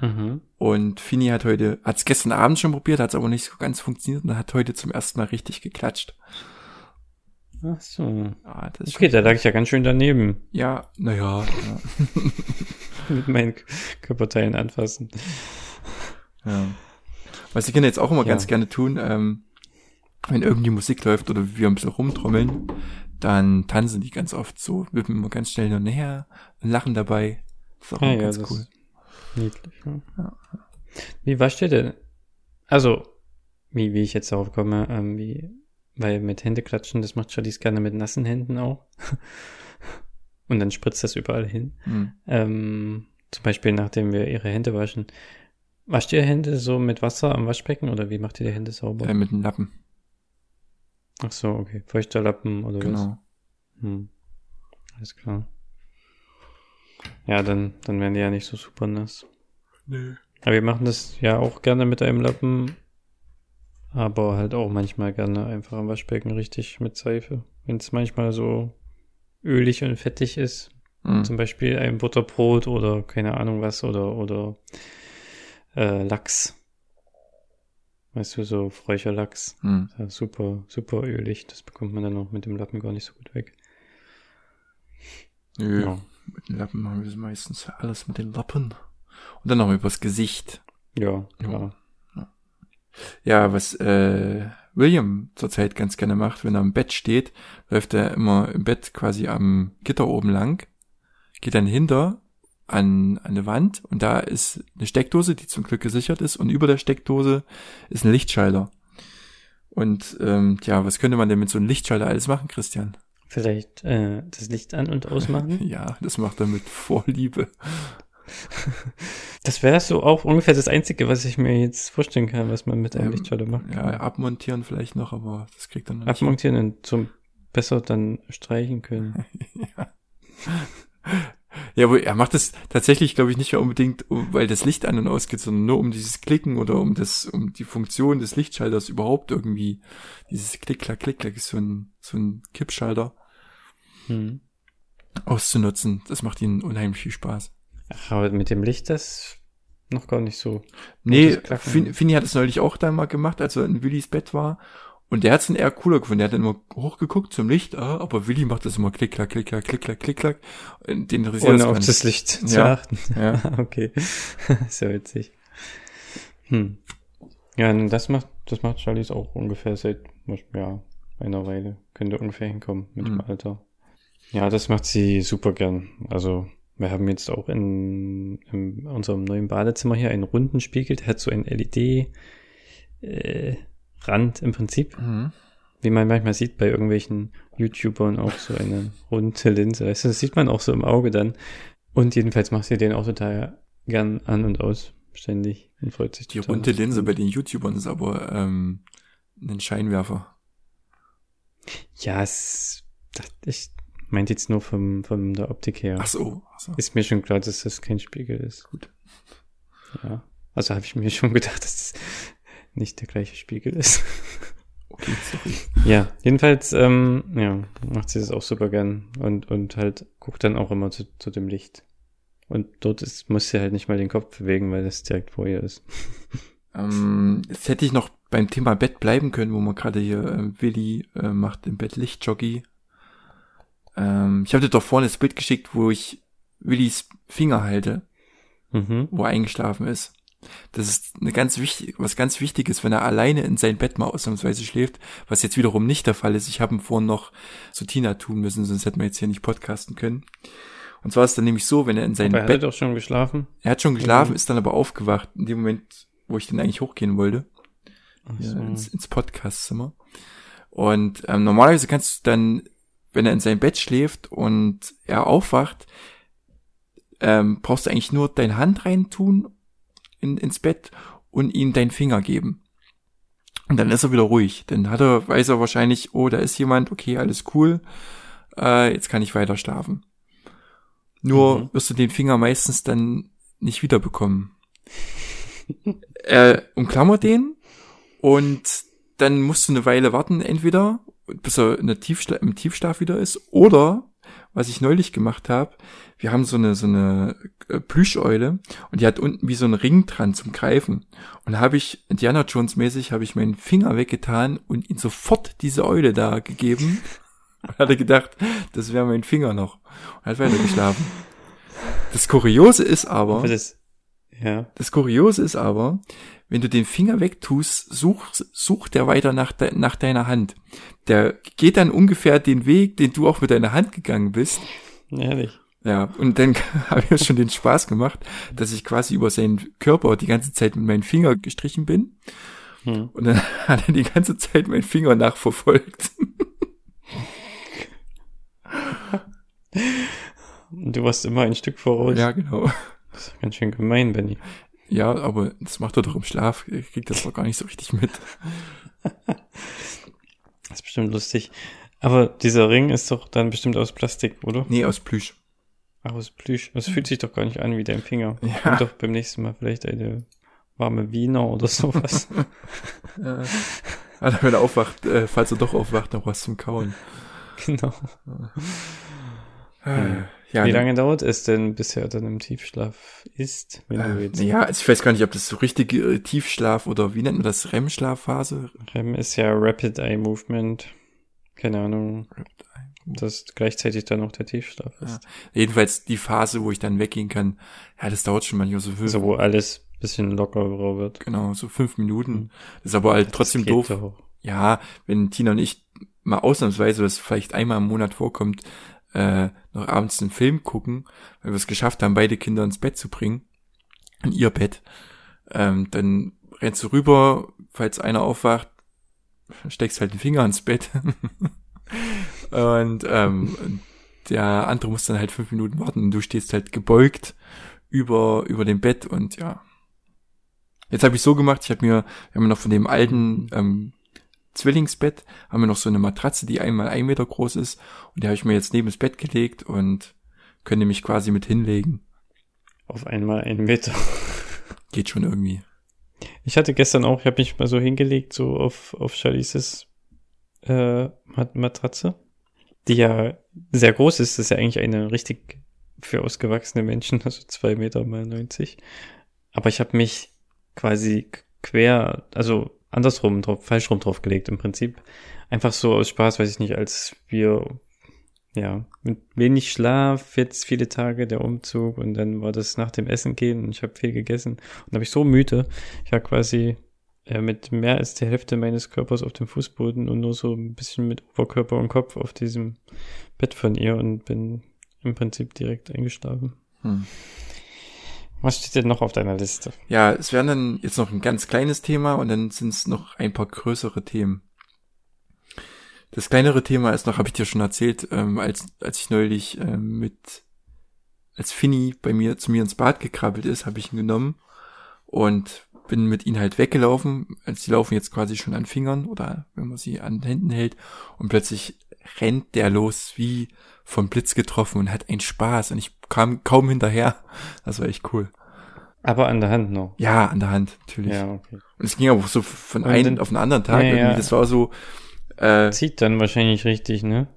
Mhm. Und Fini hat heute, hat es gestern Abend schon probiert, hat es aber nicht so ganz funktioniert und hat heute zum ersten Mal richtig geklatscht. Ach so. Ah, das ist Okay, da lag ich ja ganz schön daneben. Ja, naja. Ja, *laughs* Mit meinen Körperteilen anfassen. ja. Was die Kinder jetzt auch immer Ja. ganz gerne tun, ähm, wenn irgendwie Musik läuft oder wir ein bisschen rumtrommeln, dann tanzen die ganz oft so, wippen immer ganz schnell hin und her und lachen dabei. Das ist auch Ah, immer ja, ganz das cool. Niedlich. Ja. Ja. Wie wascht ihr denn? Also, wie, wie ich jetzt darauf komme, ähm, wie, weil mit Hände klatschen, das macht Charlize gerne mit nassen Händen auch. *laughs* Und dann spritzt das überall hin. Hm. Ähm, zum Beispiel, nachdem wir ihre Hände waschen. Wascht ihr Hände so mit Wasser am Waschbecken oder wie macht ihr die Hände sauber? Äh, mit dem Lappen, Ach so, okay. Feuchter Lappen oder was? genau. Hm. Alles klar. Ja, dann, dann werden die ja nicht so super nass. Nö. Aber wir machen das ja auch gerne mit einem Lappen, aber halt auch manchmal gerne einfach am Waschbecken richtig mit Seife. Wenn es manchmal so ölig und fettig ist, Hm. zum Beispiel ein Butterbrot oder keine Ahnung was oder oder äh, Lachs. Weißt du, so Räucherlachs. Hm. Ja, super, super ölig. Das bekommt man dann auch mit dem Lappen gar nicht so gut weg. Nö. Ja. Mit den Lappen machen wir meistens alles mit den Lappen. Und dann noch übers Gesicht. Ja, Ja. Ja, was äh, William zurzeit ganz gerne macht, wenn er im Bett steht, läuft er immer im Bett quasi am Gitter oben lang, geht dann hinter an, an eine Wand und da ist eine Steckdose, die zum Glück gesichert ist und über der Steckdose ist ein Lichtschalter. Und ähm, ja, was könnte man denn mit so einem Lichtschalter alles machen, Christian? Vielleicht äh, das Licht an und ausmachen. *laughs* Ja, das macht er mit Vorliebe. Das wäre so auch ungefähr das Einzige, was ich mir jetzt vorstellen kann, was man mit einem Ähm, Lichtschalter machen Ja, abmontieren vielleicht noch, aber das kriegt er noch nicht. Abmontieren und zum besser dann streichen können. *laughs* ja. Ja, aber er macht das tatsächlich, glaube ich, nicht mehr unbedingt, weil das Licht an und ausgeht, sondern nur um dieses Klicken oder um das, um die Funktion des Lichtschalters überhaupt irgendwie. Dieses Klick, Klack, Klick, Klack ist so ein, so ein Kippschalter Hm. auszunutzen. Das macht ihnen unheimlich viel Spaß. Ach, aber mit dem Licht das noch gar nicht so. Nee. Fin Finny hat es neulich auch dann mal gemacht, als er in Willys Bett war. Und der hat es dann eher cooler gefunden. Der hat dann immer hochgeguckt zum Licht, ah, aber Willi macht das immer klick, klack, klick, klack, klick, klack, klick, klack. Und Den interessiert Ohne das auf das Licht zu Ja. achten. Ja. *laughs* okay. *laughs* Sehr witzig. Hm. Ja, das macht, das macht Charlies auch ungefähr seit, ja, einer Weile. Könnte ungefähr hinkommen mit dem Hm. Alter. Ja, das macht sie super gern. Also, wir haben jetzt auch in, in unserem neuen Badezimmer hier einen runden Spiegel, der hat so ein LED, äh, Rand im Prinzip, Mhm. wie man manchmal sieht bei irgendwelchen YouTubern auch so eine runde Linse. Weißt du, Das sieht man auch so im Auge dann. Und jedenfalls macht sie den auch total gern an und aus, ständig und freut sich Die total. runde Linse bei den YouTubern ist aber ähm, ein Scheinwerfer. Ja, es, das, ich meinte jetzt nur vom, von der Optik her. Ach so. Ach so. Ist mir schon klar, dass das kein Spiegel ist. Gut. Ja. Also habe ich mir schon gedacht, dass es nicht der gleiche Spiegel ist. *laughs* Okay, sorry. Ja, jedenfalls, ähm, ja, macht sie das auch super gern und, und halt guckt dann auch immer zu, zu dem Licht. Und dort ist, muss sie halt nicht mal den Kopf bewegen, weil das direkt vor ihr ist. *laughs* Ähm, jetzt hätte ich noch beim Thema Bett bleiben können, wo man gerade hier äh, Willi äh, macht im Bett Lichtjoggi. Ähm, ich habe dir doch vorne das Bild geschickt, wo ich Willis Finger halte, Mhm. wo er eingeschlafen ist. Das ist eine ganz wichtig, was ganz Wichtiges, wenn er alleine in sein Bett mal ausnahmsweise schläft, was jetzt wiederum nicht der Fall ist. Ich habe ihn vorhin noch zu Tina tun müssen, sonst hätten wir jetzt hier nicht podcasten können. Und zwar ist dann nämlich so, wenn er in sein Aber er Bett hat doch schon geschlafen. er hat schon geschlafen, Mhm. ist dann aber aufgewacht, in dem Moment, wo ich dann eigentlich hochgehen wollte, so. ins, ins Podcastzimmer. Und ähm, normalerweise kannst du dann, wenn er in sein Bett schläft und er aufwacht, ähm, brauchst du eigentlich nur deine Hand reintun in, ins Bett und ihm deinen Finger geben. Und dann ist er wieder ruhig. Dann hat er, weiß er wahrscheinlich, oh, da ist jemand, okay, alles cool, äh, jetzt kann ich weiter schlafen. Nur Mhm. wirst du den Finger meistens dann nicht wiederbekommen. *laughs* er umklammert den und dann musst du eine Weile warten, entweder bis er in der Tiefschla im Tiefschlaf wieder ist, oder was ich neulich gemacht habe, wir haben so eine so eine äh, Plüscheule und die hat unten wie so einen Ring dran zum Greifen. Und da habe ich Indiana Jones mäßig habe ich meinen Finger weggetan und ihm sofort diese Eule da gegeben. *laughs* Und hatte gedacht, das wäre mein Finger noch. Und hat weiter geschlafen. Das Kuriose ist aber, Aber das, Ja. Das Kuriose ist aber, wenn du den Finger wegtust, sucht, sucht der weiter nach, de, nach deiner Hand. Der geht dann ungefähr den Weg, den du auch mit deiner Hand gegangen bist. Ehrlich. Ja, und dann *laughs* habe ich mir schon den Spaß gemacht, dass ich quasi über seinen Körper die ganze Zeit mit meinem Finger gestrichen bin. Hm. Und dann *laughs* hat er die ganze Zeit meinen Finger nachverfolgt. *laughs* Und du warst immer ein Stück voraus. Ja, genau. Das ist ganz schön gemein, Benny. Ja, aber das macht er doch im Schlaf. Er kriegt das doch gar nicht so richtig mit. *laughs* Das ist bestimmt lustig. Aber dieser Ring ist doch dann bestimmt aus Plastik, oder? Nee, aus Plüsch. Ach, aus Plüsch. Das fühlt sich doch gar nicht an wie dein Finger. Ja. Und doch beim nächsten Mal vielleicht eine warme Wiener oder sowas. Äh, also wenn er aufwacht, äh, falls er doch aufwacht, noch was zum Kauen. genau. Äh, ja, Wie ne- lange dauert es denn, bis er dann im Tiefschlaf ist, Äh, ja, also ich weiß gar nicht, ob das so richtig äh, Tiefschlaf oder wie nennt man das? REM-Schlafphase? REM ist ja Rapid Eye Movement. Keine Ahnung, ob das gleichzeitig dann auch der Tiefschlaf ist. Jedenfalls die Phase, wo ich dann weggehen kann. Ja, das dauert schon manchmal so fünf, Also wo alles bisschen lockerer wird. genau, so fünf Minuten. Das ist aber halt trotzdem Das geht doof. doch. Ja, wenn Tina und ich mal ausnahmsweise, was vielleicht einmal im Monat vorkommt, äh, noch abends einen Film gucken, weil wir es geschafft haben, beide Kinder ins Bett zu bringen, in ihr Bett, ähm, dann rennst du rüber, falls einer aufwacht, steckst halt den Finger ins Bett *laughs* und ähm, der andere muss dann halt fünf Minuten warten und du stehst halt gebeugt über über dem Bett und ja. Jetzt habe ich so gemacht, ich habe mir, wir haben noch von dem alten ähm, Zwillingsbett, haben wir noch so eine Matratze, die einmal ein Meter groß ist und die habe ich mir jetzt neben das Bett gelegt und könnte mich quasi mit hinlegen. Auf einmal einen Meter. *laughs* Geht schon irgendwie. Ich hatte gestern auch, ich habe mich mal so hingelegt, so auf, auf Chalices äh, Mat Matratze, die ja sehr groß ist. Das ist ja eigentlich eine richtig für ausgewachsene Menschen, *laughs* also zwei Meter mal 90. Aber ich habe mich quasi quer, also andersrum drauf, falsch rum drauf gelegt im Prinzip. Einfach so aus Spaß, weiß ich nicht, als wir ja, mit wenig Schlaf, jetzt viele Tage der Umzug und dann war das nach dem Essen gehen und ich habe viel gegessen und habe ich so müde. Ich war quasi äh, mit mehr als der Hälfte meines Körpers auf dem Fußboden und nur so ein bisschen mit Oberkörper und Kopf auf diesem Bett von ihr und bin im Prinzip direkt eingeschlafen. Hm. Was steht denn noch auf deiner Liste? Ja, es wären dann jetzt noch ein ganz kleines Thema und dann sind es noch ein paar größere Themen. Das kleinere Thema ist noch, habe ich dir schon erzählt, ähm, als, als ich neulich ähm, mit, als Finny bei mir zu mir ins Bad gekrabbelt ist, habe ich ihn genommen und bin mit ihm halt weggelaufen. Die laufen jetzt quasi schon an Fingern oder wenn man sie an Händen hält und plötzlich rennt der los wie vom Blitz getroffen und hat einen Spaß und ich kam kaum hinterher. Das war echt cool. Aber an der Hand noch. Ja, an der Hand, natürlich. Ja, okay. Und es ging aber so von einem auf einen anderen Tag Ja, irgendwie. Das war so, äh, Zieht dann wahrscheinlich richtig, ne?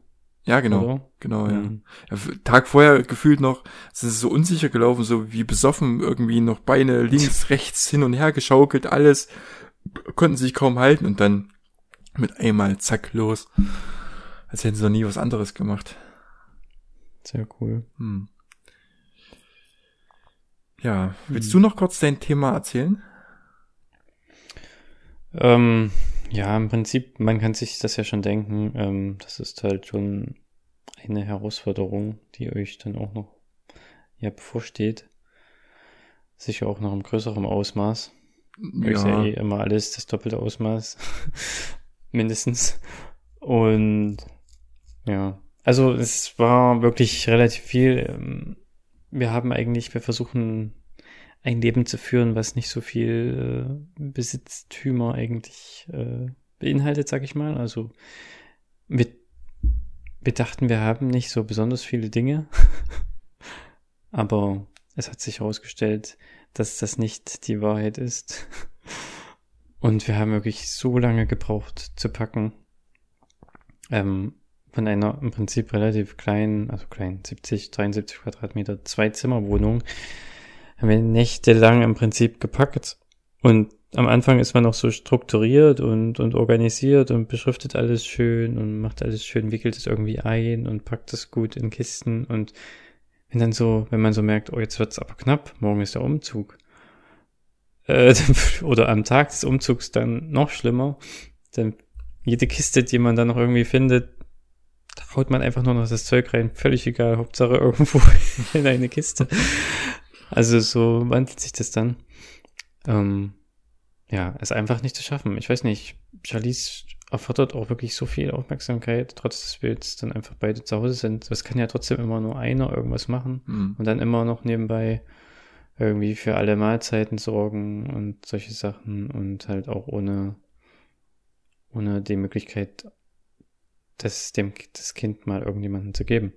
Ja, genau. Oder? Genau, ja. Mhm. ja. Tag vorher gefühlt noch, es ist so unsicher gelaufen, so wie besoffen irgendwie noch Beine *laughs* links, rechts hin und her geschaukelt, alles, konnten sich kaum halten und dann mit einmal zack los. Als hätten sie noch nie was anderes gemacht. Sehr cool. Hm. Ja, willst Hm. du noch kurz dein Thema erzählen? Ähm, ja, im Prinzip, man kann sich das ja schon denken. Ähm, das ist halt schon eine Herausforderung, die euch dann auch noch ja bevorsteht. Sicher auch noch im größeren Ausmaß. Ja. Ist ja eh immer alles das doppelte Ausmaß. *laughs* Mindestens. Und ja, also es war wirklich relativ viel. Ähm, Wir haben eigentlich, wir versuchen ein Leben zu führen, was nicht so viel äh, Besitztümer eigentlich äh, beinhaltet, sag ich mal. Also wir, wir dachten, wir haben nicht so besonders viele Dinge, *laughs* aber es hat sich herausgestellt, dass das nicht die Wahrheit ist. *laughs* Und wir haben wirklich so lange gebraucht zu packen. Ähm, von einer im Prinzip relativ kleinen, also kleinen 70, 73 Quadratmeter Zwei-Zimmer-Wohnung haben wir nächtelang im Prinzip gepackt. Und am Anfang ist man noch so strukturiert und, und organisiert und beschriftet alles schön und macht alles schön, wickelt es irgendwie ein und packt es gut in Kisten. Und wenn dann so, wenn man so merkt, oh, jetzt wird's aber knapp, morgen ist der Umzug. äh, *laughs* oder am Tag des Umzugs dann noch schlimmer. Dann jede Kiste, die man dann noch irgendwie findet, haut man einfach nur noch das Zeug rein. Völlig egal, Hauptsache irgendwo *laughs* in eine Kiste. Also so wandelt sich das dann. Ähm, ja, ist einfach nicht zu schaffen. Ich weiß nicht, Charlize erfordert auch wirklich so viel Aufmerksamkeit, trotz dass wir jetzt dann einfach beide zu Hause sind. Das kann ja trotzdem immer nur einer irgendwas machen Mhm. und dann immer noch nebenbei irgendwie für alle Mahlzeiten sorgen und solche Sachen und halt auch ohne, ohne die Möglichkeit, das dem das Kind mal irgendjemandem zu geben.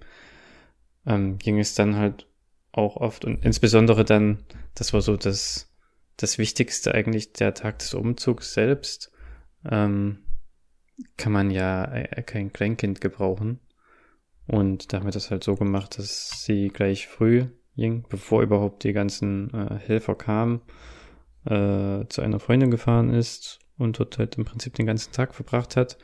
Ähm, ging es dann halt auch oft und insbesondere dann, das war so das, das Wichtigste eigentlich, der Tag des Umzugs selbst, ähm, kann man ja äh, kein Kleinkind gebrauchen. Und da haben wir das halt so gemacht, dass sie gleich früh ging, bevor überhaupt die ganzen äh, Helfer kamen, äh, zu einer Freundin gefahren ist und dort halt im Prinzip den ganzen Tag verbracht hat.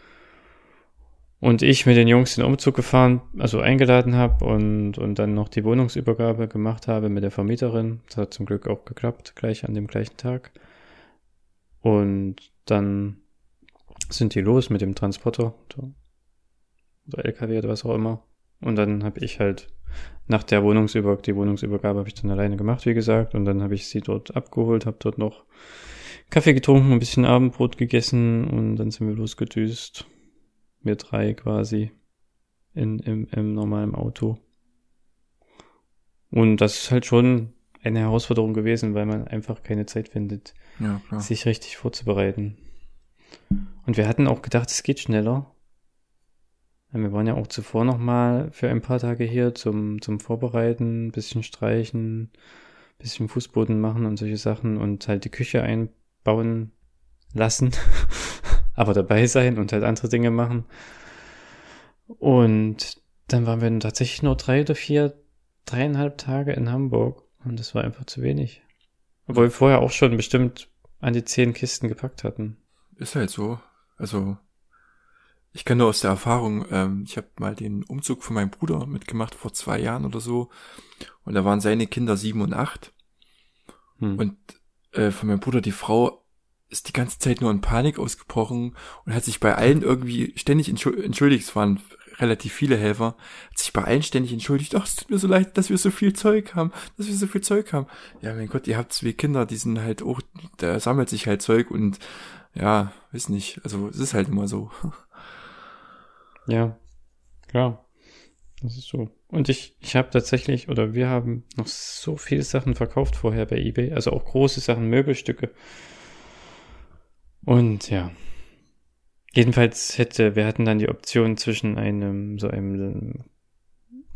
Und ich mit den Jungs den Umzug gefahren, also eingeladen habe und, und dann noch die Wohnungsübergabe gemacht habe mit der Vermieterin. Das hat zum Glück auch geklappt, gleich an dem gleichen Tag. Und dann sind die los mit dem Transporter oder, LKW oder was auch immer. Und dann habe ich halt nach der Wohnungsübergabe, die Wohnungsübergabe habe ich dann alleine gemacht, wie gesagt. Und dann habe ich sie dort abgeholt, habe dort noch Kaffee getrunken, ein bisschen Abendbrot gegessen und dann sind wir losgedüst. Wir drei quasi in, im, im normalen Auto. Und das ist halt schon eine Herausforderung gewesen, weil man einfach keine Zeit findet, Ja, sich richtig vorzubereiten. Und wir hatten auch gedacht, es geht schneller. Wir waren ja auch zuvor nochmal für ein paar Tage hier zum, zum Vorbereiten, bisschen streichen, bisschen Fußboden machen und solche Sachen und halt die Küche einbauen lassen, *laughs* aber dabei sein und halt andere Dinge machen. Und dann waren wir tatsächlich nur drei oder vier, dreieinhalb Tage in Hamburg und das war einfach zu wenig. Obwohl wir vorher auch schon bestimmt an die zehn Kisten gepackt hatten. Ist halt so. Also, ich kann nur aus der Erfahrung, ähm, ich habe mal den Umzug von meinem Bruder mitgemacht vor zwei Jahren oder so. Und da waren seine Kinder sieben und acht. Hm. Und äh, von meinem Bruder, die Frau, ist die ganze Zeit nur in Panik ausgebrochen und hat sich bei allen irgendwie ständig entschu- entschuldigt. Es waren relativ viele Helfer, hat sich bei allen ständig entschuldigt. Ach, es tut mir so leid, dass wir so viel Zeug haben, dass wir so viel Zeug haben. Ja, mein Gott, ihr habt zwei Kinder, die sind halt auch, da sammelt sich halt Zeug und ja, weiß nicht. Also es ist halt immer so. *laughs* Ja, klar. Das ist so. Und ich, ich habe tatsächlich, oder wir haben noch so viele Sachen verkauft vorher bei eBay, also auch große Sachen, Möbelstücke. Und ja. Jedenfalls hätte, wir hatten dann die Option zwischen einem, so einem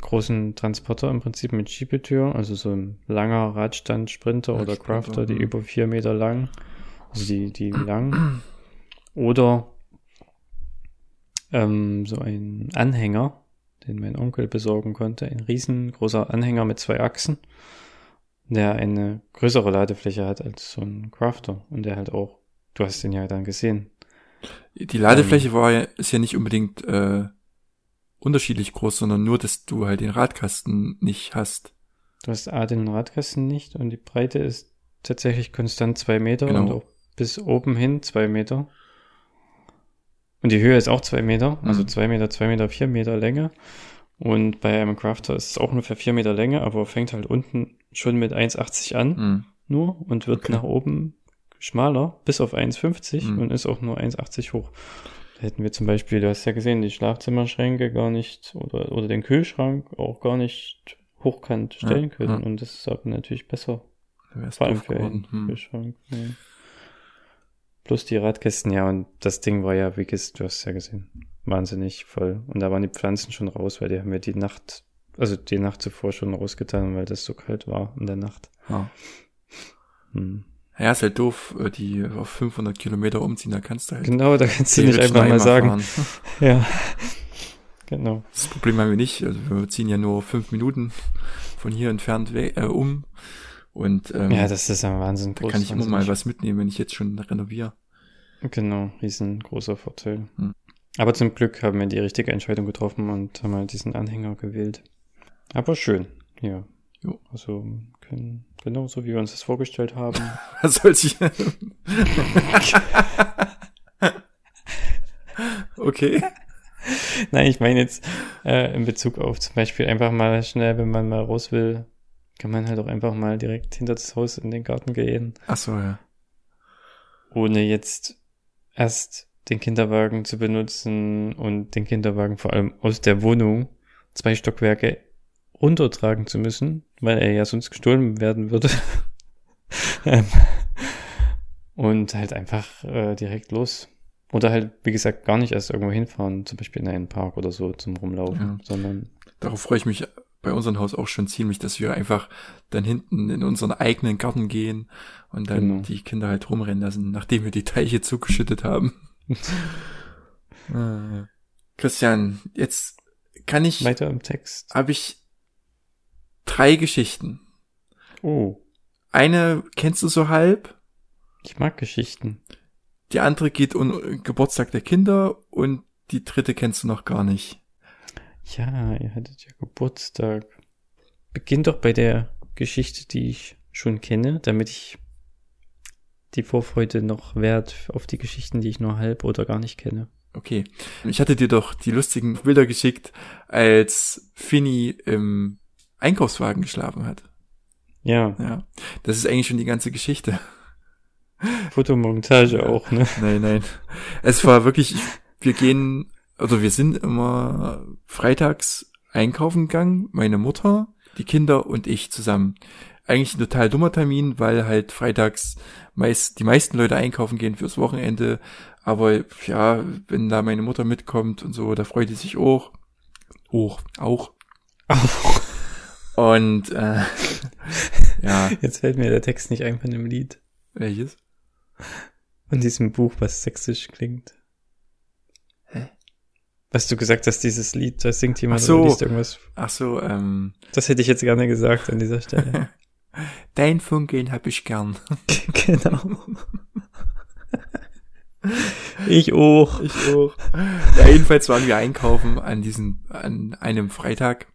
großen Transporter im Prinzip mit Schiebetür, also so ein langer Radstand, Sprinter oder Crafter, die über vier Meter lang, also die, die lang, oder ähm, so ein Anhänger, den mein Onkel besorgen konnte, ein riesengroßer Anhänger mit zwei Achsen, der eine größere Ladefläche hat als so ein Crafter und der halt auch, du hast den ja dann gesehen. Die Ladefläche war ja, ist ja nicht unbedingt äh, unterschiedlich groß, sondern nur, dass du halt den Radkasten nicht hast. Du hast A den Radkasten nicht und die Breite ist tatsächlich konstant zwei Meter Genau. und auch bis oben hin zwei Meter. Und die Höhe ist auch zwei Meter, also Mhm. zwei Meter, zwei Meter, vier Meter Länge. Und bei einem Crafter ist es auch ungefähr vier Meter Länge, aber fängt halt unten schon mit 1,80 an Hm. nur und wird Okay. nach oben schmaler bis auf 1,50 Mhm. und ist auch nur 1,80 hoch. Da hätten wir zum Beispiel, du hast ja gesehen, die Schlafzimmerschränke gar nicht oder, oder den Kühlschrank auch gar nicht hochkant stellen Ja, können ja. und das ist aber natürlich besser, vor allem für einen. Hm. Kühlschrank. Ja. Plus die Radkästen, ja, und das Ding war ja, wie gesagt, du hast es ja gesehen, wahnsinnig voll. Und da waren die Pflanzen schon raus, weil die haben wir die Nacht, also die Nacht zuvor schon rausgetan, weil das so kalt war in der Nacht. Ja. Hm. Ja, ist halt doof, äh, die auf 500 Kilometer umziehen, da kannst du halt Genau, da kannst du nicht einfach mal sagen. fahren. *laughs* Ja. Genau. Das Problem haben wir nicht, also wir ziehen ja nur fünf Minuten von hier entfernt we- äh, um und ähm, Ja, das ist ein Wahnsinn. da kann ich immer mal was mitnehmen, wenn ich jetzt schon renoviere. Genau, riesengroßer Vorteil. Hm. Aber zum Glück haben wir die richtige Entscheidung getroffen und haben halt diesen Anhänger gewählt. Aber schön, ja. Jo. Also können, genau so, wie wir uns das vorgestellt haben. *laughs* Was soll ich? *laughs* okay. Nein, ich meine jetzt äh, in Bezug auf zum Beispiel einfach mal schnell, wenn man mal raus will, kann man halt auch einfach mal direkt hinter das Haus in den Garten gehen, Ach so, ja. ohne jetzt erst den Kinderwagen zu benutzen und den Kinderwagen vor allem aus der Wohnung zwei Stockwerke runtertragen zu müssen, weil er ja sonst gestohlen werden würde. *laughs* Ähm, und halt einfach äh, direkt los. Oder halt, wie gesagt, gar nicht erst irgendwo hinfahren, zum Beispiel in einen Park oder so zum Rumlaufen, Ja. sondern Darauf freue ich mich bei unserem Haus auch schon ziemlich, dass wir einfach dann hinten in unseren eigenen Garten gehen und dann Genau. die Kinder halt rumrennen lassen, nachdem wir die Teiche zugeschüttet haben. *laughs* Äh, Christian, jetzt kann ich, weiter im Text. habe ich drei Geschichten. Oh, Eine kennst du so halb, ich mag Geschichten. die andere geht um Geburtstag der Kinder und die dritte kennst du noch gar nicht. Ja, ihr hattet ja Geburtstag. Beginn doch bei der Geschichte, die ich schon kenne, damit ich die Vorfreude noch wert auf die Geschichten, die ich nur halb oder gar nicht kenne. Okay. Ich hatte dir doch die lustigen Bilder geschickt, als Finny im Einkaufswagen geschlafen hat. Ja, Ja. Das ist eigentlich schon die ganze Geschichte. Fotomontage auch, ne? Nein, nein. Es war wirklich, wir gehen, also wir sind immer freitags einkaufen gegangen, meine Mutter, die Kinder und ich zusammen. Eigentlich ein total dummer Termin, weil halt freitags meist, die meisten Leute einkaufen gehen fürs Wochenende. Aber ja, wenn da meine Mutter mitkommt und so, da freut die sich auch. Auch, auch. *laughs* *laughs* Und äh, *laughs* ja, Jetzt fällt mir der Text nicht ein von dem Lied. welches? Von diesem Buch, was sächsisch klingt. Hä? Was du gesagt hast, dieses Lied, da singt jemand Ach so. oder liest irgendwas. Ach so, ähm, Das hätte ich jetzt gerne gesagt an dieser Stelle. *laughs* dein Funkeln hab ich gern. *laughs* genau. ich auch. Ich auch. Ja, jedenfalls waren wir einkaufen an diesem, an einem Freitag.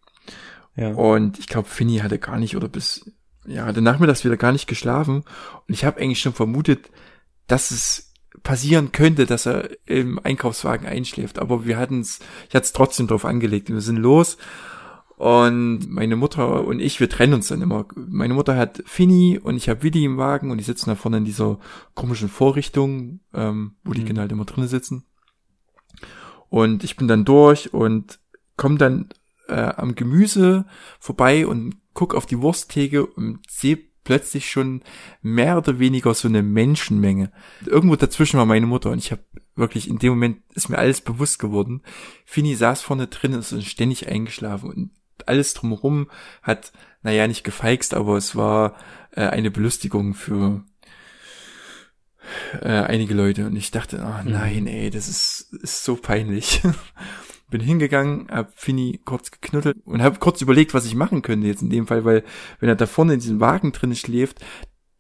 Ja. Und ich glaube, Finny hatte gar nicht oder bis, ja, hatte nachmittags wieder gar nicht geschlafen. Und ich habe eigentlich schon vermutet, dass es passieren könnte, dass er im Einkaufswagen einschläft. Aber wir hatten es, ich hatte es trotzdem drauf angelegt. Wir sind los. Und meine Mutter und ich, wir trennen uns dann immer. Meine Mutter hat Finny und ich habe Willi im Wagen und die sitzen da vorne in dieser komischen Vorrichtung, ähm, wo die Mhm. Kinder halt immer drinnen sitzen. Und ich bin dann durch und komme dann äh, am Gemüse vorbei und guck auf die Wursttheke und sehe plötzlich schon mehr oder weniger so eine Menschenmenge. Irgendwo dazwischen war meine Mutter und ich habe wirklich in dem Moment ist mir alles bewusst geworden. Fini saß vorne drin und ist ständig eingeschlafen und alles drumherum hat, naja, nicht gefeixt, aber es war äh, eine Belustigung für äh, einige Leute und ich dachte, Mhm. nein, ey, das ist, ist so peinlich. *laughs* Bin hingegangen, hab Fini kurz geknuddelt und hab kurz überlegt, was ich machen könnte jetzt in dem Fall, weil wenn er da vorne in diesem Wagen drin schläft,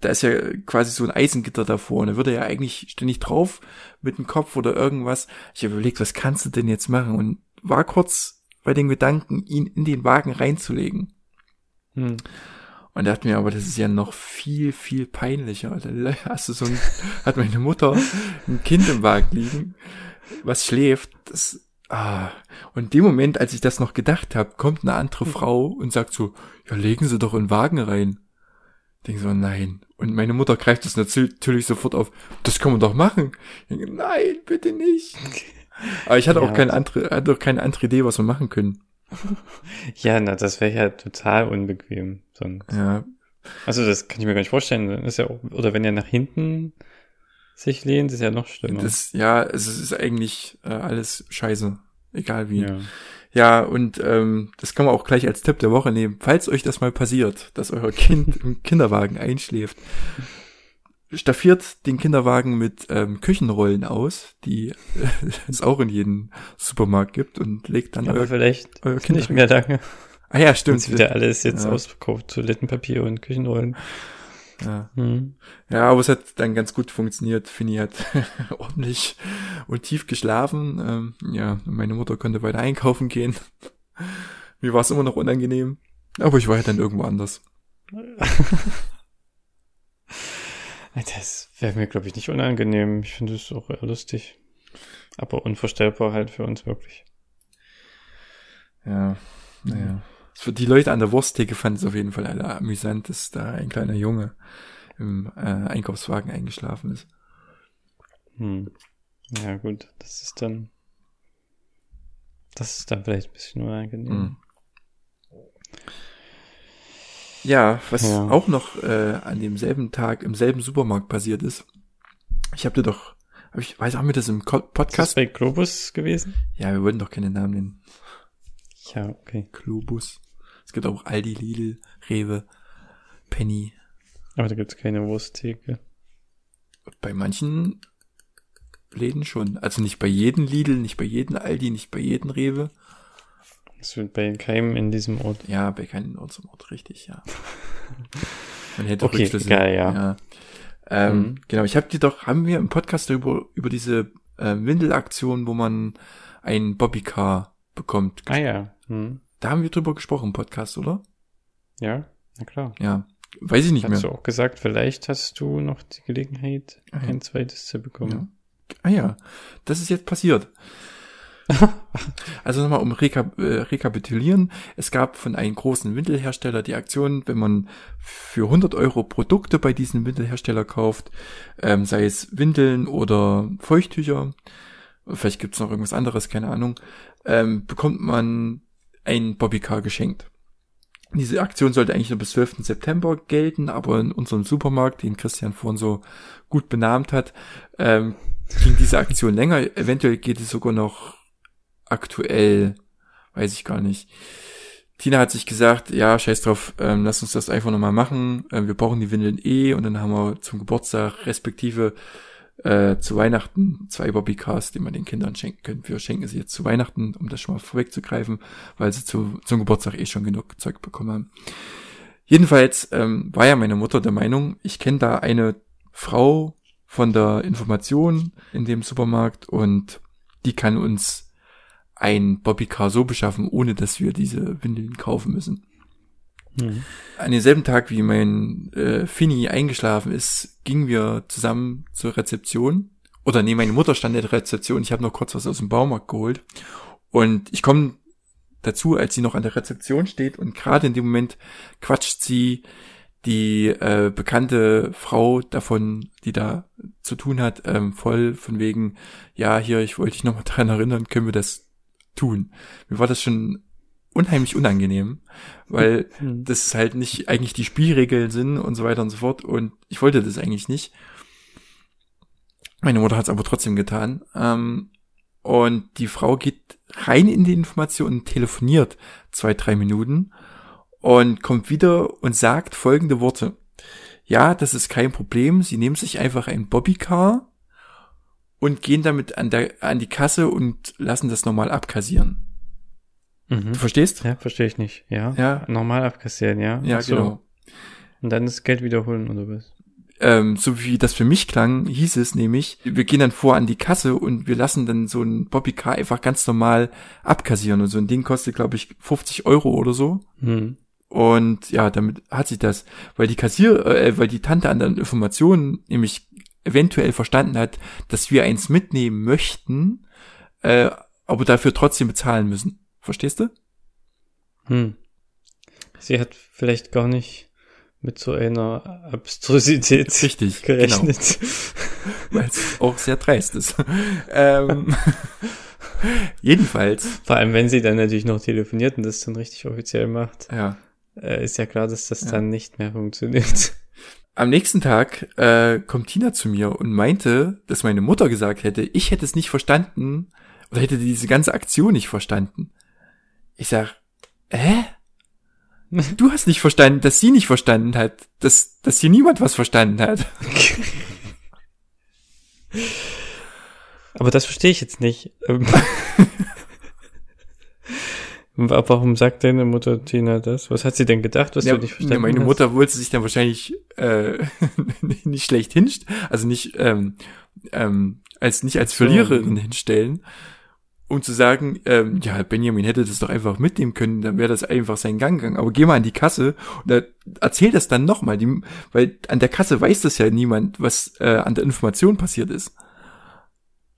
da ist ja quasi so ein Eisengitter davor und da würde er ja eigentlich ständig drauf mit dem Kopf oder irgendwas. Ich habe überlegt, was kannst du denn jetzt machen und war kurz bei den Gedanken, ihn in den Wagen reinzulegen. Hm. Und dachte mir, aber das ist ja noch viel, viel peinlicher. Da hast du so ein, hat meine Mutter ein Kind im Wagen liegen, was schläft. Das, ah. Und in dem Moment, als ich das noch gedacht habe, kommt eine andere Frau und sagt so, ja, legen Sie doch in den Wagen rein. Ich denke so, nein. Und meine Mutter greift das natürlich sofort auf. Das kann man doch machen. Ich denke, nein, bitte nicht. *laughs* Aber ich hatte auch Ja. keine andere, hatte auch keine andere Idee, was wir machen können. *laughs* Ja, na, das wäre ja total unbequem. Sonst. Ja, Also das kann ich mir gar nicht vorstellen. Das ist ja auch, oder wenn er nach hinten sich lehnt, ist ja noch schlimmer. Das, ja, es ist eigentlich äh, alles scheiße. Egal wie. Ja, ja. und ähm, das kann man auch gleich als Tipp der Woche nehmen. Falls euch das mal passiert, dass euer Kind im *laughs* Kinderwagen einschläft, staffiert den Kinderwagen mit ähm, Küchenrollen aus, die äh, *laughs* es auch in jedem Supermarkt gibt und legt dann Aber euer, vielleicht euer nicht Kind. mehr lange. Ah ja, Stimmt. stimmt. wieder alles jetzt Ja. ausverkauft. Toilettenpapier und Küchenrollen. Ja. Hm. Ja, aber es hat dann ganz gut funktioniert. Finny hat *laughs* ordentlich und tief geschlafen. Ähm, ja, meine Mutter konnte weiter einkaufen gehen. *laughs* Mir war es immer noch unangenehm. Aber ich war ja dann irgendwo anders. *laughs* Das wäre mir, glaube ich, nicht unangenehm. Ich finde es auch eher lustig. Aber unvorstellbar halt für uns wirklich. Ja, naja. Für die Leute an der Wursttheke fanden es auf jeden Fall alle amüsant, dass da ein kleiner Junge im äh, Einkaufswagen eingeschlafen ist. Hm. Ja, gut, das ist dann. Das ist dann vielleicht ein bisschen unangenehm. Mhm. Ja, was Ja. auch noch äh, an demselben Tag im selben Supermarkt passiert ist. Ich habe dir doch, hab ich weiß, haben wir das im Ko- Ist das Podcast? bei Globus gewesen? Ja, wir wollten doch keine Namen nennen. Ja, okay. Globus. Es gibt auch Aldi, Lidl, Rewe, Penny. Aber da gibt's keine Wursttheke. Bei manchen Läden schon. Also nicht bei jedem Lidl, nicht bei jedem Aldi, nicht bei jedem Rewe. Das wird bei keinem in diesem Ort. Ja, bei keinem unserem Ort, richtig, ja. *laughs* Man hätte Okay, Rückschlüsse. egal, ja. Ähm, Mhm. Genau, ich habe dir doch, haben wir im Podcast darüber, über diese äh, Windelaktion, wo man ein Bobbycar bekommt. Ah ja. Hm. Da haben wir drüber gesprochen im Podcast, oder? Ja, na klar. Ja. Weiß ich nicht Hast mehr. du auch gesagt, vielleicht hast du noch die Gelegenheit, Ah, ja. ein zweites zu bekommen. Ah ja, das ist jetzt passiert. *laughs* Also nochmal um reka äh, rekapitulieren. Es gab von einem großen Windelhersteller die Aktion, wenn man für 100 Euro Produkte bei diesem Windelhersteller kauft, ähm, sei es Windeln oder Feuchttücher, vielleicht gibt's noch irgendwas anderes, keine Ahnung, ähm, bekommt man ein Bobbycar geschenkt. Diese Aktion sollte eigentlich nur bis 12. September gelten, aber in unserem Supermarkt, den Christian vorhin so gut benannt hat, ähm, ging diese Aktion länger. Eventuell geht es sogar noch aktuell, weiß ich gar nicht. Tina hat sich gesagt, ja, scheiß drauf, ähm, lass uns das einfach nochmal machen. Ähm, wir brauchen die Windeln eh und dann haben wir zum Geburtstag respektive äh, zu Weihnachten zwei Bobbycars, die man den Kindern schenken können. Wir schenken sie jetzt zu Weihnachten, um das schon mal vorwegzugreifen, weil sie zu, zum Geburtstag eh schon genug Zeug bekommen haben. Jedenfalls ähm, war ja meine Mutter der Meinung, ich kenne da eine Frau von der Information in dem Supermarkt und die kann uns ein Bobbycar so beschaffen, ohne dass wir diese Windeln kaufen müssen. Mhm. An demselben Tag, wie mein äh, Finny eingeschlafen ist, gingen wir zusammen zur Rezeption. Oder nee, meine Mutter stand in der Rezeption. Ich habe noch kurz was aus dem Baumarkt geholt. Und ich komme dazu, als sie noch an der Rezeption steht. Und gerade in dem Moment quatscht sie die äh, bekannte Frau davon, die da zu tun hat, ähm, voll von wegen, ja, hier, ich wollte dich nochmal daran erinnern, können wir das tun. Mir war das schon unheimlich unangenehm, weil Mhm. *laughs* das halt nicht eigentlich die Spielregeln sind und so weiter und so fort. Und ich wollte das eigentlich nicht. Meine Mutter hat es aber trotzdem getan. Ähm, und die Frau geht rein in die Information und telefoniert zwei, drei Minuten und kommt wieder und sagt folgende Worte. Ja, das ist kein Problem. Sie nehmen sich einfach ein Bobbycar und gehen damit an, der, an die Kasse und lassen das normal abkassieren. Mhm. Du verstehst? Ja, verstehe ich nicht. Ja. Ja. Normal abkassieren, ja. Ja, so. genau. Und dann das Geld wiederholen oder was? ähm, so wie das für mich klang, hieß es nämlich, wir gehen dann vor an die Kasse und wir lassen dann so ein Bobbycar einfach ganz normal abkassieren und so ein Ding kostet, glaube ich, 50 Euro oder so. Mhm. Und ja, damit hat sich das, weil die Kassier, äh, weil die Tante an den Informationen nämlich eventuell verstanden hat, dass wir eins mitnehmen möchten, äh, aber dafür trotzdem bezahlen müssen. Verstehst du? Hm. Sie hat vielleicht gar nicht mit so einer Abstrusität Richtig, genau. gerechnet. *laughs* Weil es auch sehr dreist ist. ähm, *laughs* jedenfalls, Vor allem, wenn sie dann natürlich noch telefoniert und das dann richtig offiziell macht, ja. äh, ist ja klar, dass das Ja. dann nicht mehr funktioniert. Am nächsten Tag äh, kommt Tina zu mir und meinte, dass meine Mutter gesagt hätte, ich hätte es nicht verstanden oder hätte diese ganze Aktion nicht verstanden. Ich sag, hä? Du hast nicht verstanden, dass sie nicht verstanden hat, dass, dass hier niemand was verstanden hat. Aber das verstehe ich jetzt nicht. Ähm, *laughs* Wa- Warum sagt deine Mutter Tina das? Was hat sie denn gedacht, was Ja, du nicht verstanden ja, meine hast? Mutter wollte sich dann wahrscheinlich äh, *laughs* nicht schlecht hinstellen, also nicht ähm, ähm, als nicht als. Verliererin hinstellen um zu sagen, ähm, ja, Benjamin hätte das doch einfach mitnehmen können, dann wäre das einfach sein Gang gegangen. Aber geh mal an die Kasse und er erzähl das dann nochmal, weil an der Kasse weiß das ja niemand, was äh, an der Information passiert ist.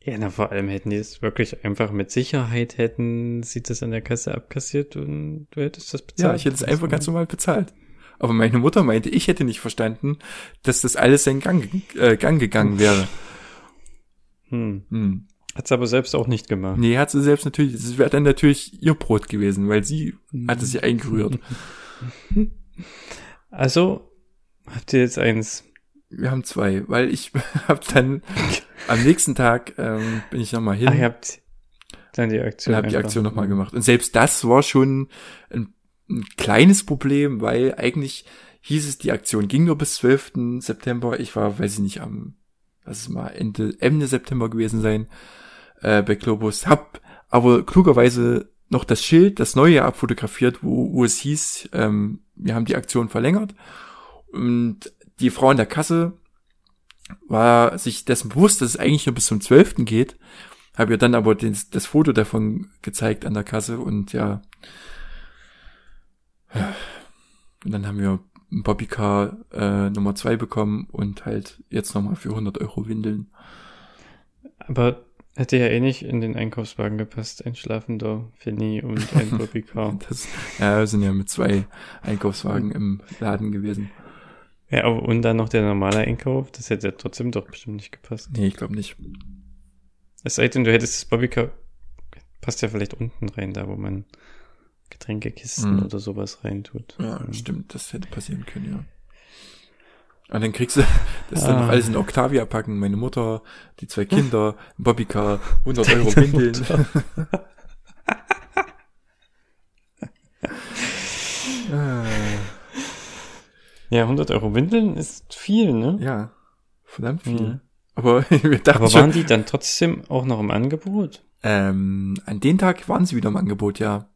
Ja, na, vor allem hätten die es wirklich einfach mit Sicherheit hätten sie das an der Kasse abkassiert und du hättest das bezahlt. Ja, ich hätte es einfach ganz normal bezahlt. Aber meine Mutter meinte, ich hätte nicht verstanden, dass das alles seinen Gang, äh, Gang gegangen wäre. Hm. Hm. Hat sie aber selbst auch nicht gemacht. Nee, hat sie selbst natürlich, es wäre dann natürlich ihr Brot gewesen, weil sie hat es ja eingerührt. *laughs* Also, habt ihr jetzt eins? Wir haben zwei, weil ich *laughs* hab dann am nächsten Tag ähm, bin ich nochmal hin. Ach, ihr habt dann die Aktion. Und hab die Aktion nochmal gemacht. Und selbst das war schon ein, ein kleines Problem, weil eigentlich hieß es, die Aktion ging nur bis 12. September. Ich war, weiß ich nicht, am, was ist mal, Ende, Ende September gewesen sein, äh, bei Globus. Hab aber klugerweise noch das Schild, das neue abfotografiert, wo, wo es hieß, ähm, wir haben die Aktion verlängert. Und die Frau in der Kasse war sich dessen bewusst, dass es eigentlich nur bis zum 12. geht. Habe ihr dann aber den, das Foto davon gezeigt an der Kasse und ja. Und dann haben wir ein Bobbycar äh, Nummer zwei bekommen und halt jetzt nochmal für 100 Euro Windeln. Aber hätte ja eh nicht in den Einkaufswagen gepasst, ein schlafender Finny und ein Bobbycar. *laughs* das, ja, wir sind ja mit zwei Einkaufswagen im Laden gewesen. Ja, und dann noch der normale Einkauf, das hätte ja trotzdem doch bestimmt nicht gepasst. Nee, ich glaube nicht. Es sei denn, du hättest das Bobbycar, passt ja vielleicht unten rein, da wo man Getränkekisten mhm. oder sowas reintut. Ja, ja, stimmt, das hätte passieren können, ja. Und dann kriegst du *laughs* das ah. dann noch alles in Octavia packen, meine Mutter, die zwei *laughs* Kinder, ein Bobbycar, 100 Euro Windeln. *laughs* ah. Ja, 100 Euro Windeln ist viel, ne? Ja, verdammt viel. Mhm. Aber wir dachten Aber waren schon, die dann trotzdem auch noch im Angebot? Ähm, an den Tag waren sie wieder im Angebot, ja.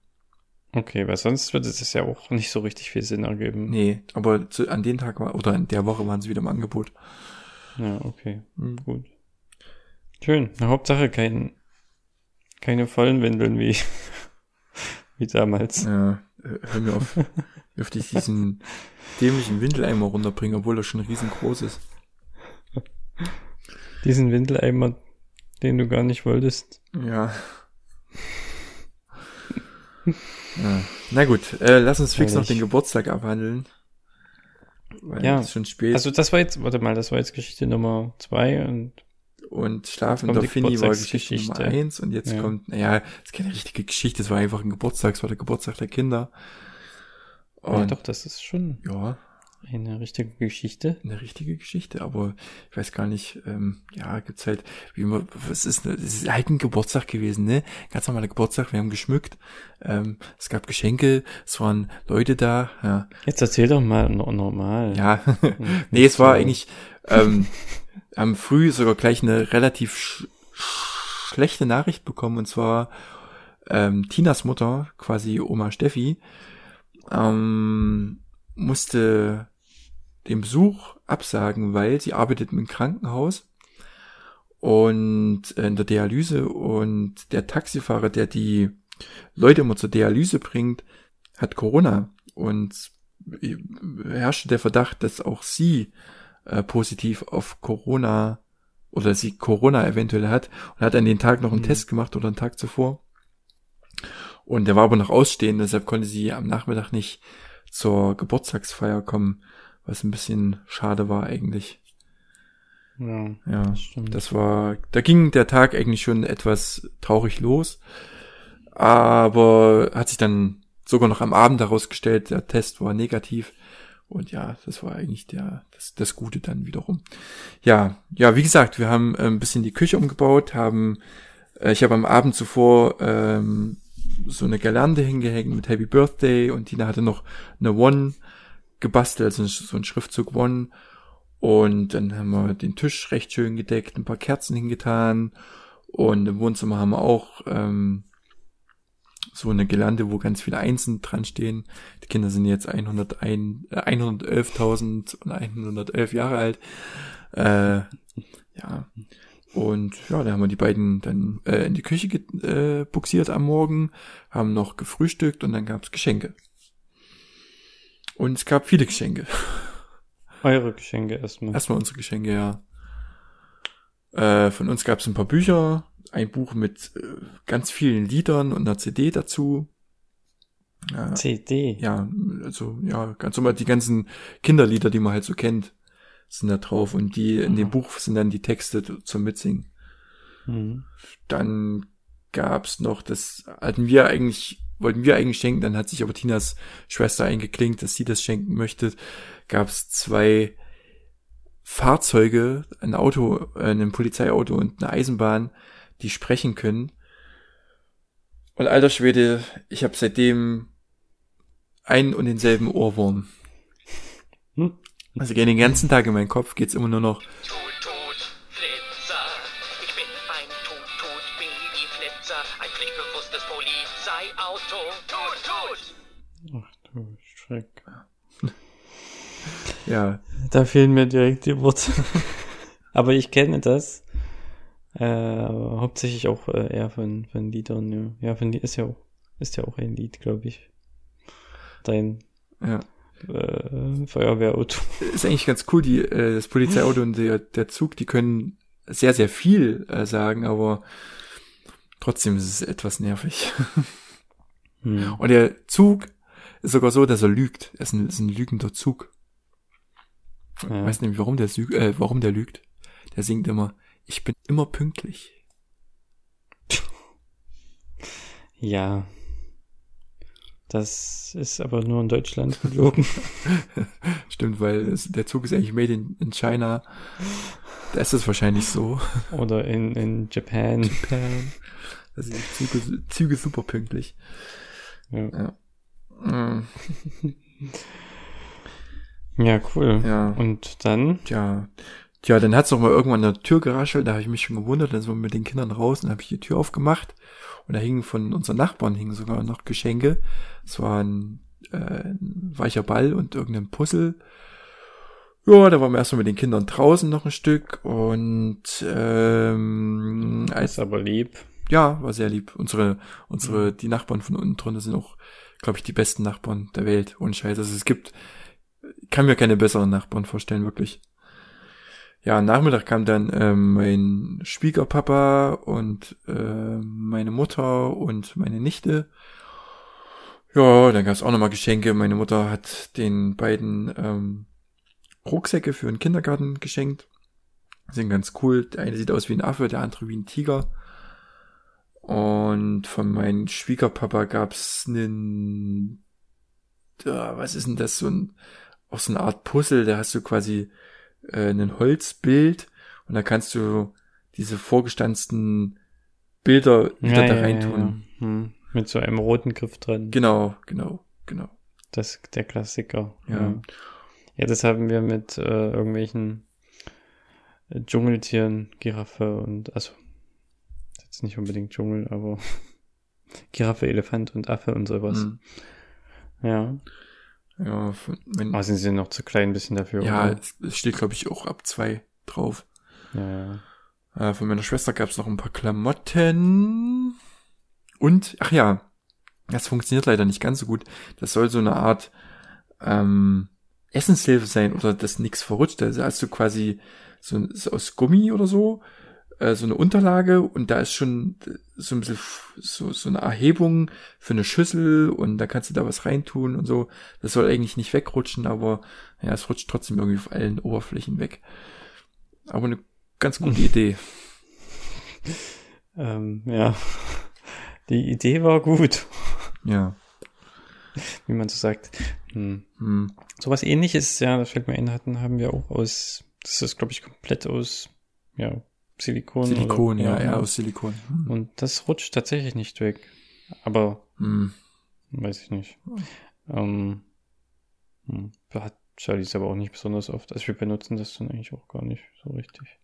Okay, weil sonst würde es ja auch nicht so richtig viel Sinn ergeben. Nee, aber zu, an den Tag war, oder in der Woche waren sie wieder im Angebot. Ja, okay, mhm. gut. Schön. Na, Hauptsache kein, keine vollen Windeln wie, *laughs* wie damals. Ja, äh, hör mir auf. *laughs* dürfte ich diesen dämlichen Windeleimer runterbringen, obwohl er schon riesengroß ist. Diesen Windeleimer, den du gar nicht wolltest. Ja. Ja. Na gut, äh, lass uns fix noch den Geburtstag abhandeln. Weil ja, ist schon spät. Also das war jetzt, warte mal, das war jetzt Geschichte Nummer zwei und und Schlafen Finny war Geschichte Nummer eins und jetzt ja. kommt, naja, das ist keine richtige Geschichte, es war einfach ein Geburtstag, es war der Geburtstag der Kinder. Und ja, doch, das ist schon ja eine richtige Geschichte. Eine richtige Geschichte, aber ich weiß gar nicht, ähm, ja, gibt's halt, wie man, was ist, es ist halt ein Geburtstag gewesen, ne? Ganz normaler Geburtstag, wir haben geschmückt, ähm, es gab Geschenke, es waren Leute da, ja. Jetzt erzähl doch mal normal. Ja, *laughs* nee, es war eigentlich, ähm, am früh sogar gleich eine relativ sch schlechte Nachricht bekommen, und zwar, ähm, Tinas Mutter, quasi Oma Steffi, ähm, musste den Besuch absagen, weil sie arbeitet im Krankenhaus und in der Dialyse und der Taxifahrer, der die Leute immer zur Dialyse bringt, hat Corona und herrschte der Verdacht, dass auch sie äh, positiv auf Corona oder sie Corona eventuell hat und hat an den Tag noch einen mhm. Test gemacht oder einen Tag zuvor. Und der war aber noch ausstehend, deshalb konnte sie am Nachmittag nicht zur Geburtstagsfeier kommen, was ein bisschen schade war eigentlich. Ja, ja das, stimmt. das war, da ging der Tag eigentlich schon etwas traurig los, aber hat sich dann sogar noch am Abend herausgestellt, der Test war negativ. Und ja, das war eigentlich der, das, das Gute dann wiederum. Ja, ja, wie gesagt, wir haben äh, ein bisschen die Küche umgebaut, haben, äh, ich habe am Abend zuvor ähm, so eine Girlande hingehängt mit Happy Birthday und Tina hatte noch eine One gebastelt, also so ein Schriftzug One. Und dann haben wir den Tisch recht schön gedeckt, ein paar Kerzen hingetan. Und im Wohnzimmer haben wir auch ähm, so eine Gelande, wo ganz viele Einsen dran stehen. Die Kinder sind jetzt 101, äh, 111.000 und 111 Jahre alt. Äh, ja. Und ja, da haben wir die beiden dann äh, in die Küche äh, buxiert am Morgen, haben noch gefrühstückt und dann gab's Geschenke. Und es gab viele Geschenke. Eure Geschenke erstmal. Erstmal unsere Geschenke, ja. Äh, von uns gab's ein paar Bücher, ein Buch mit äh, ganz vielen Liedern und einer CD dazu. Äh, CD. ja, also ja, ganz normal die ganzen Kinderlieder, die man halt so kennt, sind da drauf und die in dem Mhm. Buch sind dann die Texte zum Mitsingen. Mhm. Dann gab's noch, das hatten wir eigentlich, wollten wir eigentlich schenken, dann hat sich aber Tinas Schwester eingeklinkt, dass sie das schenken möchte. Gab's zwei Fahrzeuge, ein Auto, äh, ein Polizeiauto und eine Eisenbahn, die sprechen können. Und alter Schwede, ich habe seitdem einen und denselben Ohrwurm. Hm. Also den ganzen Tag in meinem Kopf geht's immer nur noch, ja, Da fehlen mir direkt die Worte. *laughs* Aber ich kenne das. Äh, hauptsächlich auch äh, eher von, von Liedern, ja. Ja, von ist ja auch, ist ja auch ein Lied, glaube ich. Dein ja. äh, Feuerwehrauto. ist eigentlich ganz cool, die, äh, das Polizeiauto und der, der Zug, die können sehr, sehr viel äh, sagen, aber trotzdem ist es etwas nervig. Hm. Und der Zug ist sogar so, dass er lügt. Er ist ein, ist ein lügender Zug. Ja. weiß nicht, warum der, äh, warum der lügt. Der singt immer, ich bin immer pünktlich. Ja. Das ist aber nur in Deutschland gelogen. *laughs* Stimmt, weil es, der Zug ist eigentlich made in, in China. Da ist es wahrscheinlich so. Oder in, in Japan. Da sind die Züge, Züge super pünktlich. Ja, Mm, *laughs* ja cool. Ja. Und dann? Tja, tja, dann hat's noch mal irgendwann an der Tür geraschelt, da habe ich mich schon gewundert, dann sind wir mit den Kindern raus, dann habe ich die Tür aufgemacht und da hingen von unseren Nachbarn hingen sogar noch Geschenke. Es war ein, äh, ein weicher Ball und irgendein Puzzle. Ja, da waren wir erstmal mit den Kindern draußen noch ein Stück und ähm, als Ist aber lieb. ja, war sehr lieb. Unsere, unsere, die Nachbarn von unten drunter sind auch, glaube ich, die besten Nachbarn der Welt. Ohne Scheiß. Also es gibt, kann mir keine besseren Nachbarn vorstellen, wirklich. Ja, Nachmittag kam dann ähm, mein Schwiegerpapa und äh, meine Mutter und meine Nichte. Ja, dann gab es auch nochmal Geschenke. Meine Mutter hat den beiden ähm, Rucksäcke für den Kindergarten geschenkt. Sind ganz cool. Der eine sieht aus wie ein Affe, der andere wie ein Tiger. Und von meinem Schwiegerpapa gab's einen, ja, was ist denn das, so ein, auch so eine Art Puzzle, da hast du quasi äh, ein Holzbild und da kannst du diese vorgestanzten Bilder wieder da reintun. Ja. Hm. Mit so einem roten Griff dran. Genau, genau, genau. Das der Klassiker. Ja. Ja, ja das haben wir mit äh, irgendwelchen äh, Dschungeltieren, Giraffe und also jetzt nicht unbedingt Dschungel, aber *laughs* Giraffe, Elefant und Affe und sowas. Mhm. Ja. Ja, mein, Aber sind sie noch zu klein ein bisschen dafür? ja, oder? es, es steht, glaube ich, auch ab zwei drauf. ja. Äh, von meiner Schwester gab's noch ein paar Klamotten. Und, ach ja, das funktioniert leider nicht ganz so gut. Das soll so eine Art ähm, Essenshilfe sein oder dass nichts verrutscht. Also hast du quasi so, so aus Gummi oder so, äh, so eine Unterlage und da ist schon so ein bisschen so, so eine Erhebung für eine Schüssel und da kannst du da was reintun und so. Das soll eigentlich nicht wegrutschen, aber ja, es rutscht trotzdem irgendwie auf allen Oberflächen weg. Aber eine ganz gute *laughs* Idee. Ähm, ja. Die Idee war gut, Ja. wie man so sagt. Hm. Hm. Sowas ähnliches, ja, das fällt mir ein, hatten, haben wir auch aus, das ist, glaube ich, komplett aus, ja, Silikon. Silikon, oder, ja, ja, aus Silikon. Hm. Und das rutscht tatsächlich nicht weg. Aber, Hm. weiß ich nicht. Ähm, hm, hat Charlies aber auch nicht besonders oft. Also wir benutzen das dann eigentlich auch gar nicht so richtig.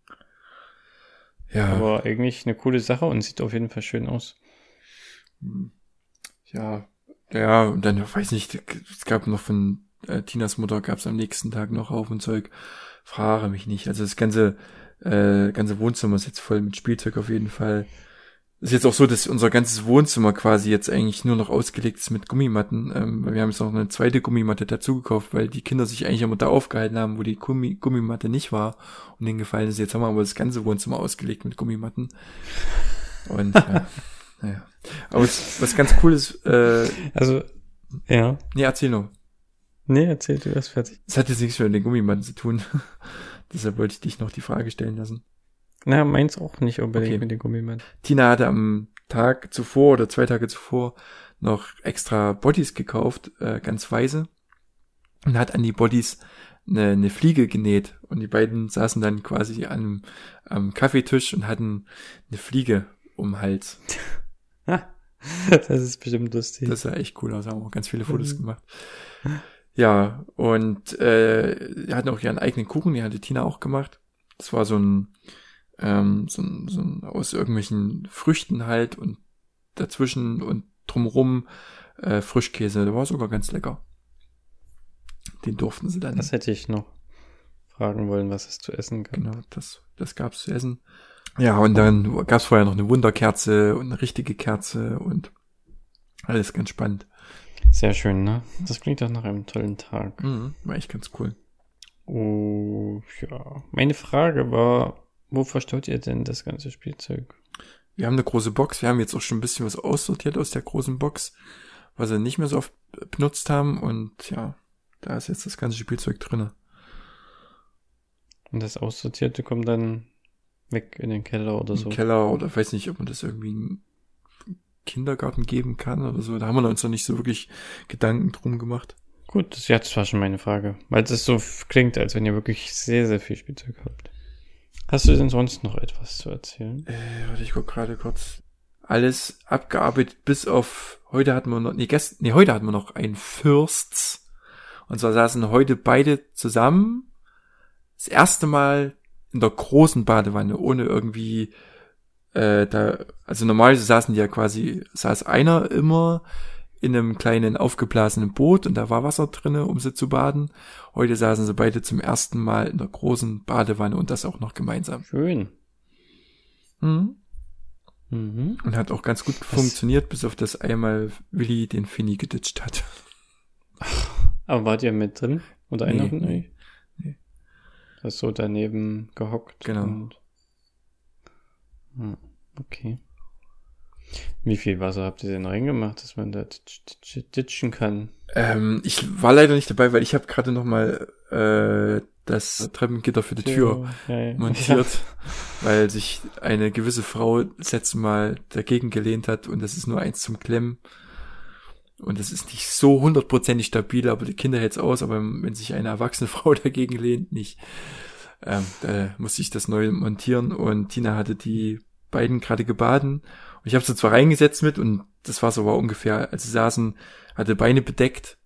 Ja, Aber eigentlich eine coole Sache und sieht auf jeden Fall schön aus. hm. ja, ja, und dann, weiß nicht, es gab noch von äh, Tinas Mutter, gab es am nächsten Tag noch Haufen Zeug. Frage mich nicht. Also das ganze Äh, ganze Wohnzimmer ist jetzt voll mit Spielzeug auf jeden Fall. ist jetzt auch so, dass unser ganzes Wohnzimmer quasi jetzt eigentlich nur noch ausgelegt ist mit Gummimatten. Ähm, wir haben jetzt noch eine zweite Gummimatte dazu gekauft, weil die Kinder sich eigentlich immer da aufgehalten haben, wo die Gummi Gummimatte nicht war und denen gefallen ist. Jetzt haben wir aber das ganze Wohnzimmer ausgelegt mit Gummimatten. Und ja, *laughs* naja. Aber was, was ganz cool ist, äh, Also, ja. nee, erzähl noch. Nee, erzähl du erst fertig. Das hat jetzt nichts mit den Gummimatten zu tun. Deshalb wollte ich dich noch die Frage stellen lassen. Na, meins auch nicht unbedingt Okay. mit den Gummimatten. Tina hatte am Tag zuvor oder zwei Tage zuvor noch extra Bodies gekauft, äh, ganz weise. Und hat an die Bodies eine, eine Fliege genäht. Und die beiden saßen dann quasi am, am Kaffeetisch und hatten eine Fliege um Hals. *laughs* Das ist bestimmt lustig. Das sah echt cool aus, haben auch ganz viele Fotos Mhm. gemacht. *laughs* Ja, und äh, die hatten auch ihren eigenen Kuchen, die hatte Tina auch gemacht. Das war so ein, ähm, so ein, so ein aus irgendwelchen Früchten halt und dazwischen und drumrum äh, Frischkäse. Der war sogar ganz lecker. Den durften sie dann. das hätte ich noch fragen wollen, was es zu essen gab. Genau, das, das gab's zu essen. Ja, und dann gab's vorher noch eine Wunderkerze und eine richtige Kerze und alles ganz spannend. Sehr schön, ne? Das klingt doch nach einem tollen Tag. Mhm, war echt ganz cool. Oh, ja. Meine Frage war, wo verstaut ihr denn das ganze Spielzeug? Wir haben eine große Box. Wir haben jetzt auch schon ein bisschen was aussortiert aus der großen Box, was wir nicht mehr so oft benutzt haben. Und ja, da ist jetzt das ganze Spielzeug drinne. Und das Aussortierte kommt dann weg in den Keller oder so. Keller oder weiß nicht, ob man das irgendwie Kindergarten geben kann oder so. Da haben wir uns noch nicht so wirklich Gedanken drum gemacht. Gut, das, ja, das war schon meine Frage. Weil das so klingt, als wenn ihr wirklich sehr, sehr viel Spielzeug habt. Hast du denn sonst noch etwas zu erzählen? Äh, warte, ich guck gerade kurz. Alles abgearbeitet, bis auf heute hatten wir noch, nee, gestern, nee, heute hatten wir noch ein Fürsts. Und zwar saßen heute beide zusammen. Das erste Mal in der großen Badewanne, ohne irgendwie, äh, da, also normalerweise saßen die ja quasi, saß einer immer in einem kleinen aufgeblasenen Boot und da war Wasser drinne, um sie zu baden. Heute saßen sie beide zum ersten Mal in der großen Badewanne und das auch noch gemeinsam. Schön. Mhm. Mhm. Und hat auch ganz gut funktioniert, bis auf das einmal Willi den Finny geditscht hat. Aber wart ihr mit drin? Oder einer Nee, von nee, nee. Das so daneben gehockt. Genau. Und... Hm, okay. Wie viel Wasser habt ihr denn reingemacht, dass man da ditch- ditch- ditchen kann? Ähm, ich war leider nicht dabei, weil ich habe gerade noch mal äh, das Treppengitter für die Tür Ja, ja. montiert, *laughs* weil sich eine gewisse Frau das letzte Mal dagegen gelehnt hat und das ist nur eins zum Klemmen. Und das ist nicht so hundertprozentig stabil, aber die Kinder hält's aus, aber wenn sich eine erwachsene *laughs* Frau dagegen lehnt, nicht. Ähm, da musste ich das neu montieren und Tina hatte die beiden gerade gebaden. Und ich habe sie zwar reingesetzt mit und das Wasser war ungefähr, als sie saßen, hatte Beine bedeckt.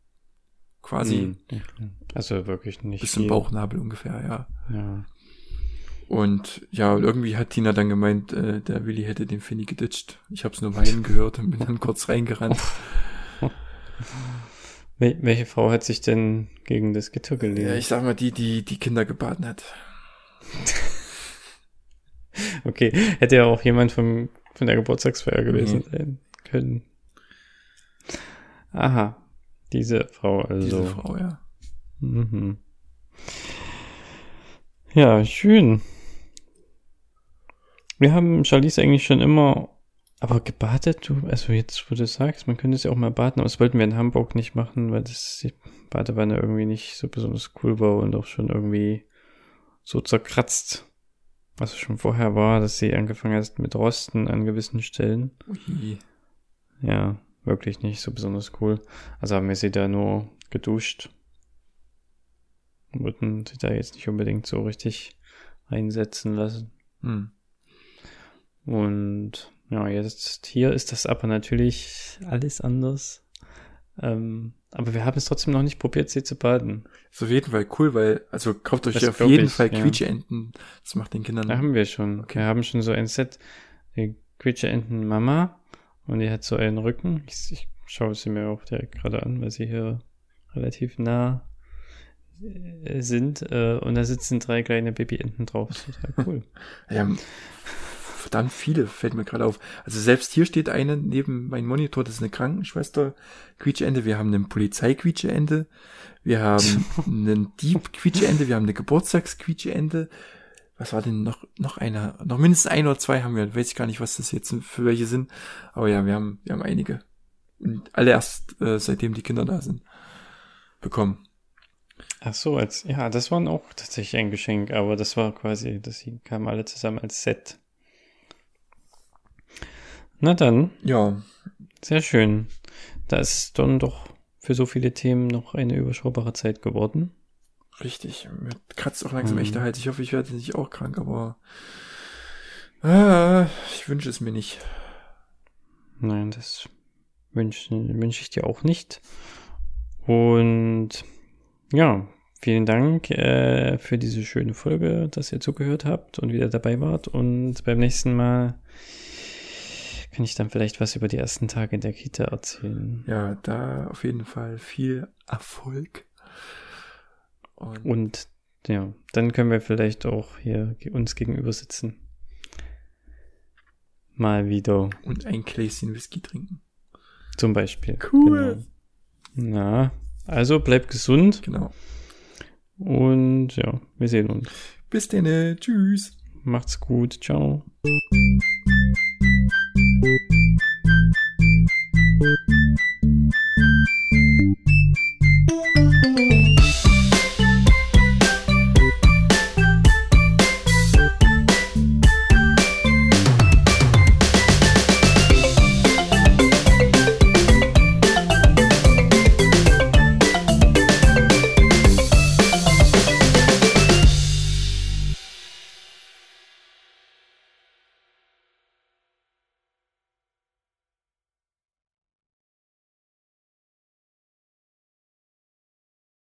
Quasi Hm. Also wirklich nicht. bis zum. Bauchnabel ungefähr, ja. Ja. Und ja, und irgendwie hat Tina dann gemeint, äh, der Willi hätte den Finny geditscht. Ich habe es nur weinen gehört und bin dann kurz reingerannt. *laughs* Wel welche Frau hat sich denn gegen das Gitter gelehnt? Ja, ich sag mal, die, die die Kinder gebaden hat. *laughs* *laughs* Okay, hätte ja auch jemand vom, von der Geburtstagsfeier gewesen Mhm. sein können. Aha, diese Frau also. Diese Frau, ja. Mhm. Ja, schön. Wir haben Charlize eigentlich schon immer, aber gebadet, du, also jetzt, wo du sagst, man könnte es ja auch mal baden, aber das wollten wir in Hamburg nicht machen, weil das die Badewanne irgendwie nicht so besonders cool war und auch schon irgendwie so zerkratzt. Was schon vorher war, dass sie angefangen hat mit Rosten an gewissen Stellen. Ui. Ja, wirklich nicht so besonders cool. Also haben wir sie da nur geduscht. Wollten sie da jetzt nicht unbedingt so richtig einsetzen lassen. Hm. Und ja, jetzt hier ist das aber natürlich alles anders. Ähm, aber wir haben es trotzdem noch nicht probiert, sie zu baden. Ist auf jeden Fall cool, weil, also kauft euch Das auf jeden ich, Fall ja. Quietscheenten. Das macht den Kindern. Da haben wir schon. Okay. Wir haben schon so ein Set. Die Quietsche-Enten Mama. Und die hat so einen Rücken. Ich, ich schaue sie mir auch direkt gerade an, weil sie hier relativ nah äh, sind äh, und da sitzen drei kleine Babyenten drauf. Das ist total cool. *laughs* Ja, verdammt viele, fällt mir gerade auf. Also selbst hier steht eine neben meinem Monitor, das ist eine Krankenschwester Quietscheende, wir haben einen Polizei Quietscheende, wir haben *laughs* einen Dieb Quietscheende, wir haben eine Geburtstags Quietscheende. Was war denn noch, noch einer? Noch mindestens ein oder zwei haben wir. Weiß ich gar nicht, was das jetzt für welche sind. Aber ja, wir haben, wir haben einige. Und alle erst, äh, seitdem die Kinder da sind, bekommen. Ach so, als, ja, das waren auch tatsächlich ein Geschenk, aber das war quasi, das kamen alle zusammen als Set. Na dann, Ja, sehr schön. Da ist dann doch für so viele Themen noch eine überschaubare Zeit geworden. richtig. Mir kratzt auch langsam Mhm. echt der Hals. Ich hoffe, ich werde nicht auch krank, aber ah, ich wünsche es mir nicht. Nein, das wünsche wünsch ich dir auch nicht. Und ja, vielen Dank äh, für diese schöne Folge, dass ihr zugehört habt und wieder dabei wart. Und beim nächsten Mal kann ich dann vielleicht was über die ersten Tage in der Kita erzählen. Ja, da auf jeden Fall viel Erfolg. Und, Und ja, dann können wir vielleicht auch hier uns gegenüber sitzen. Mal wieder, und ein Gläschen Whisky trinken. zum Beispiel. Cool. Genau. Na, also bleibt gesund Genau. und ja, wir sehen uns. Bis denn. Tschüss. Macht's gut. Ciao. Thank you.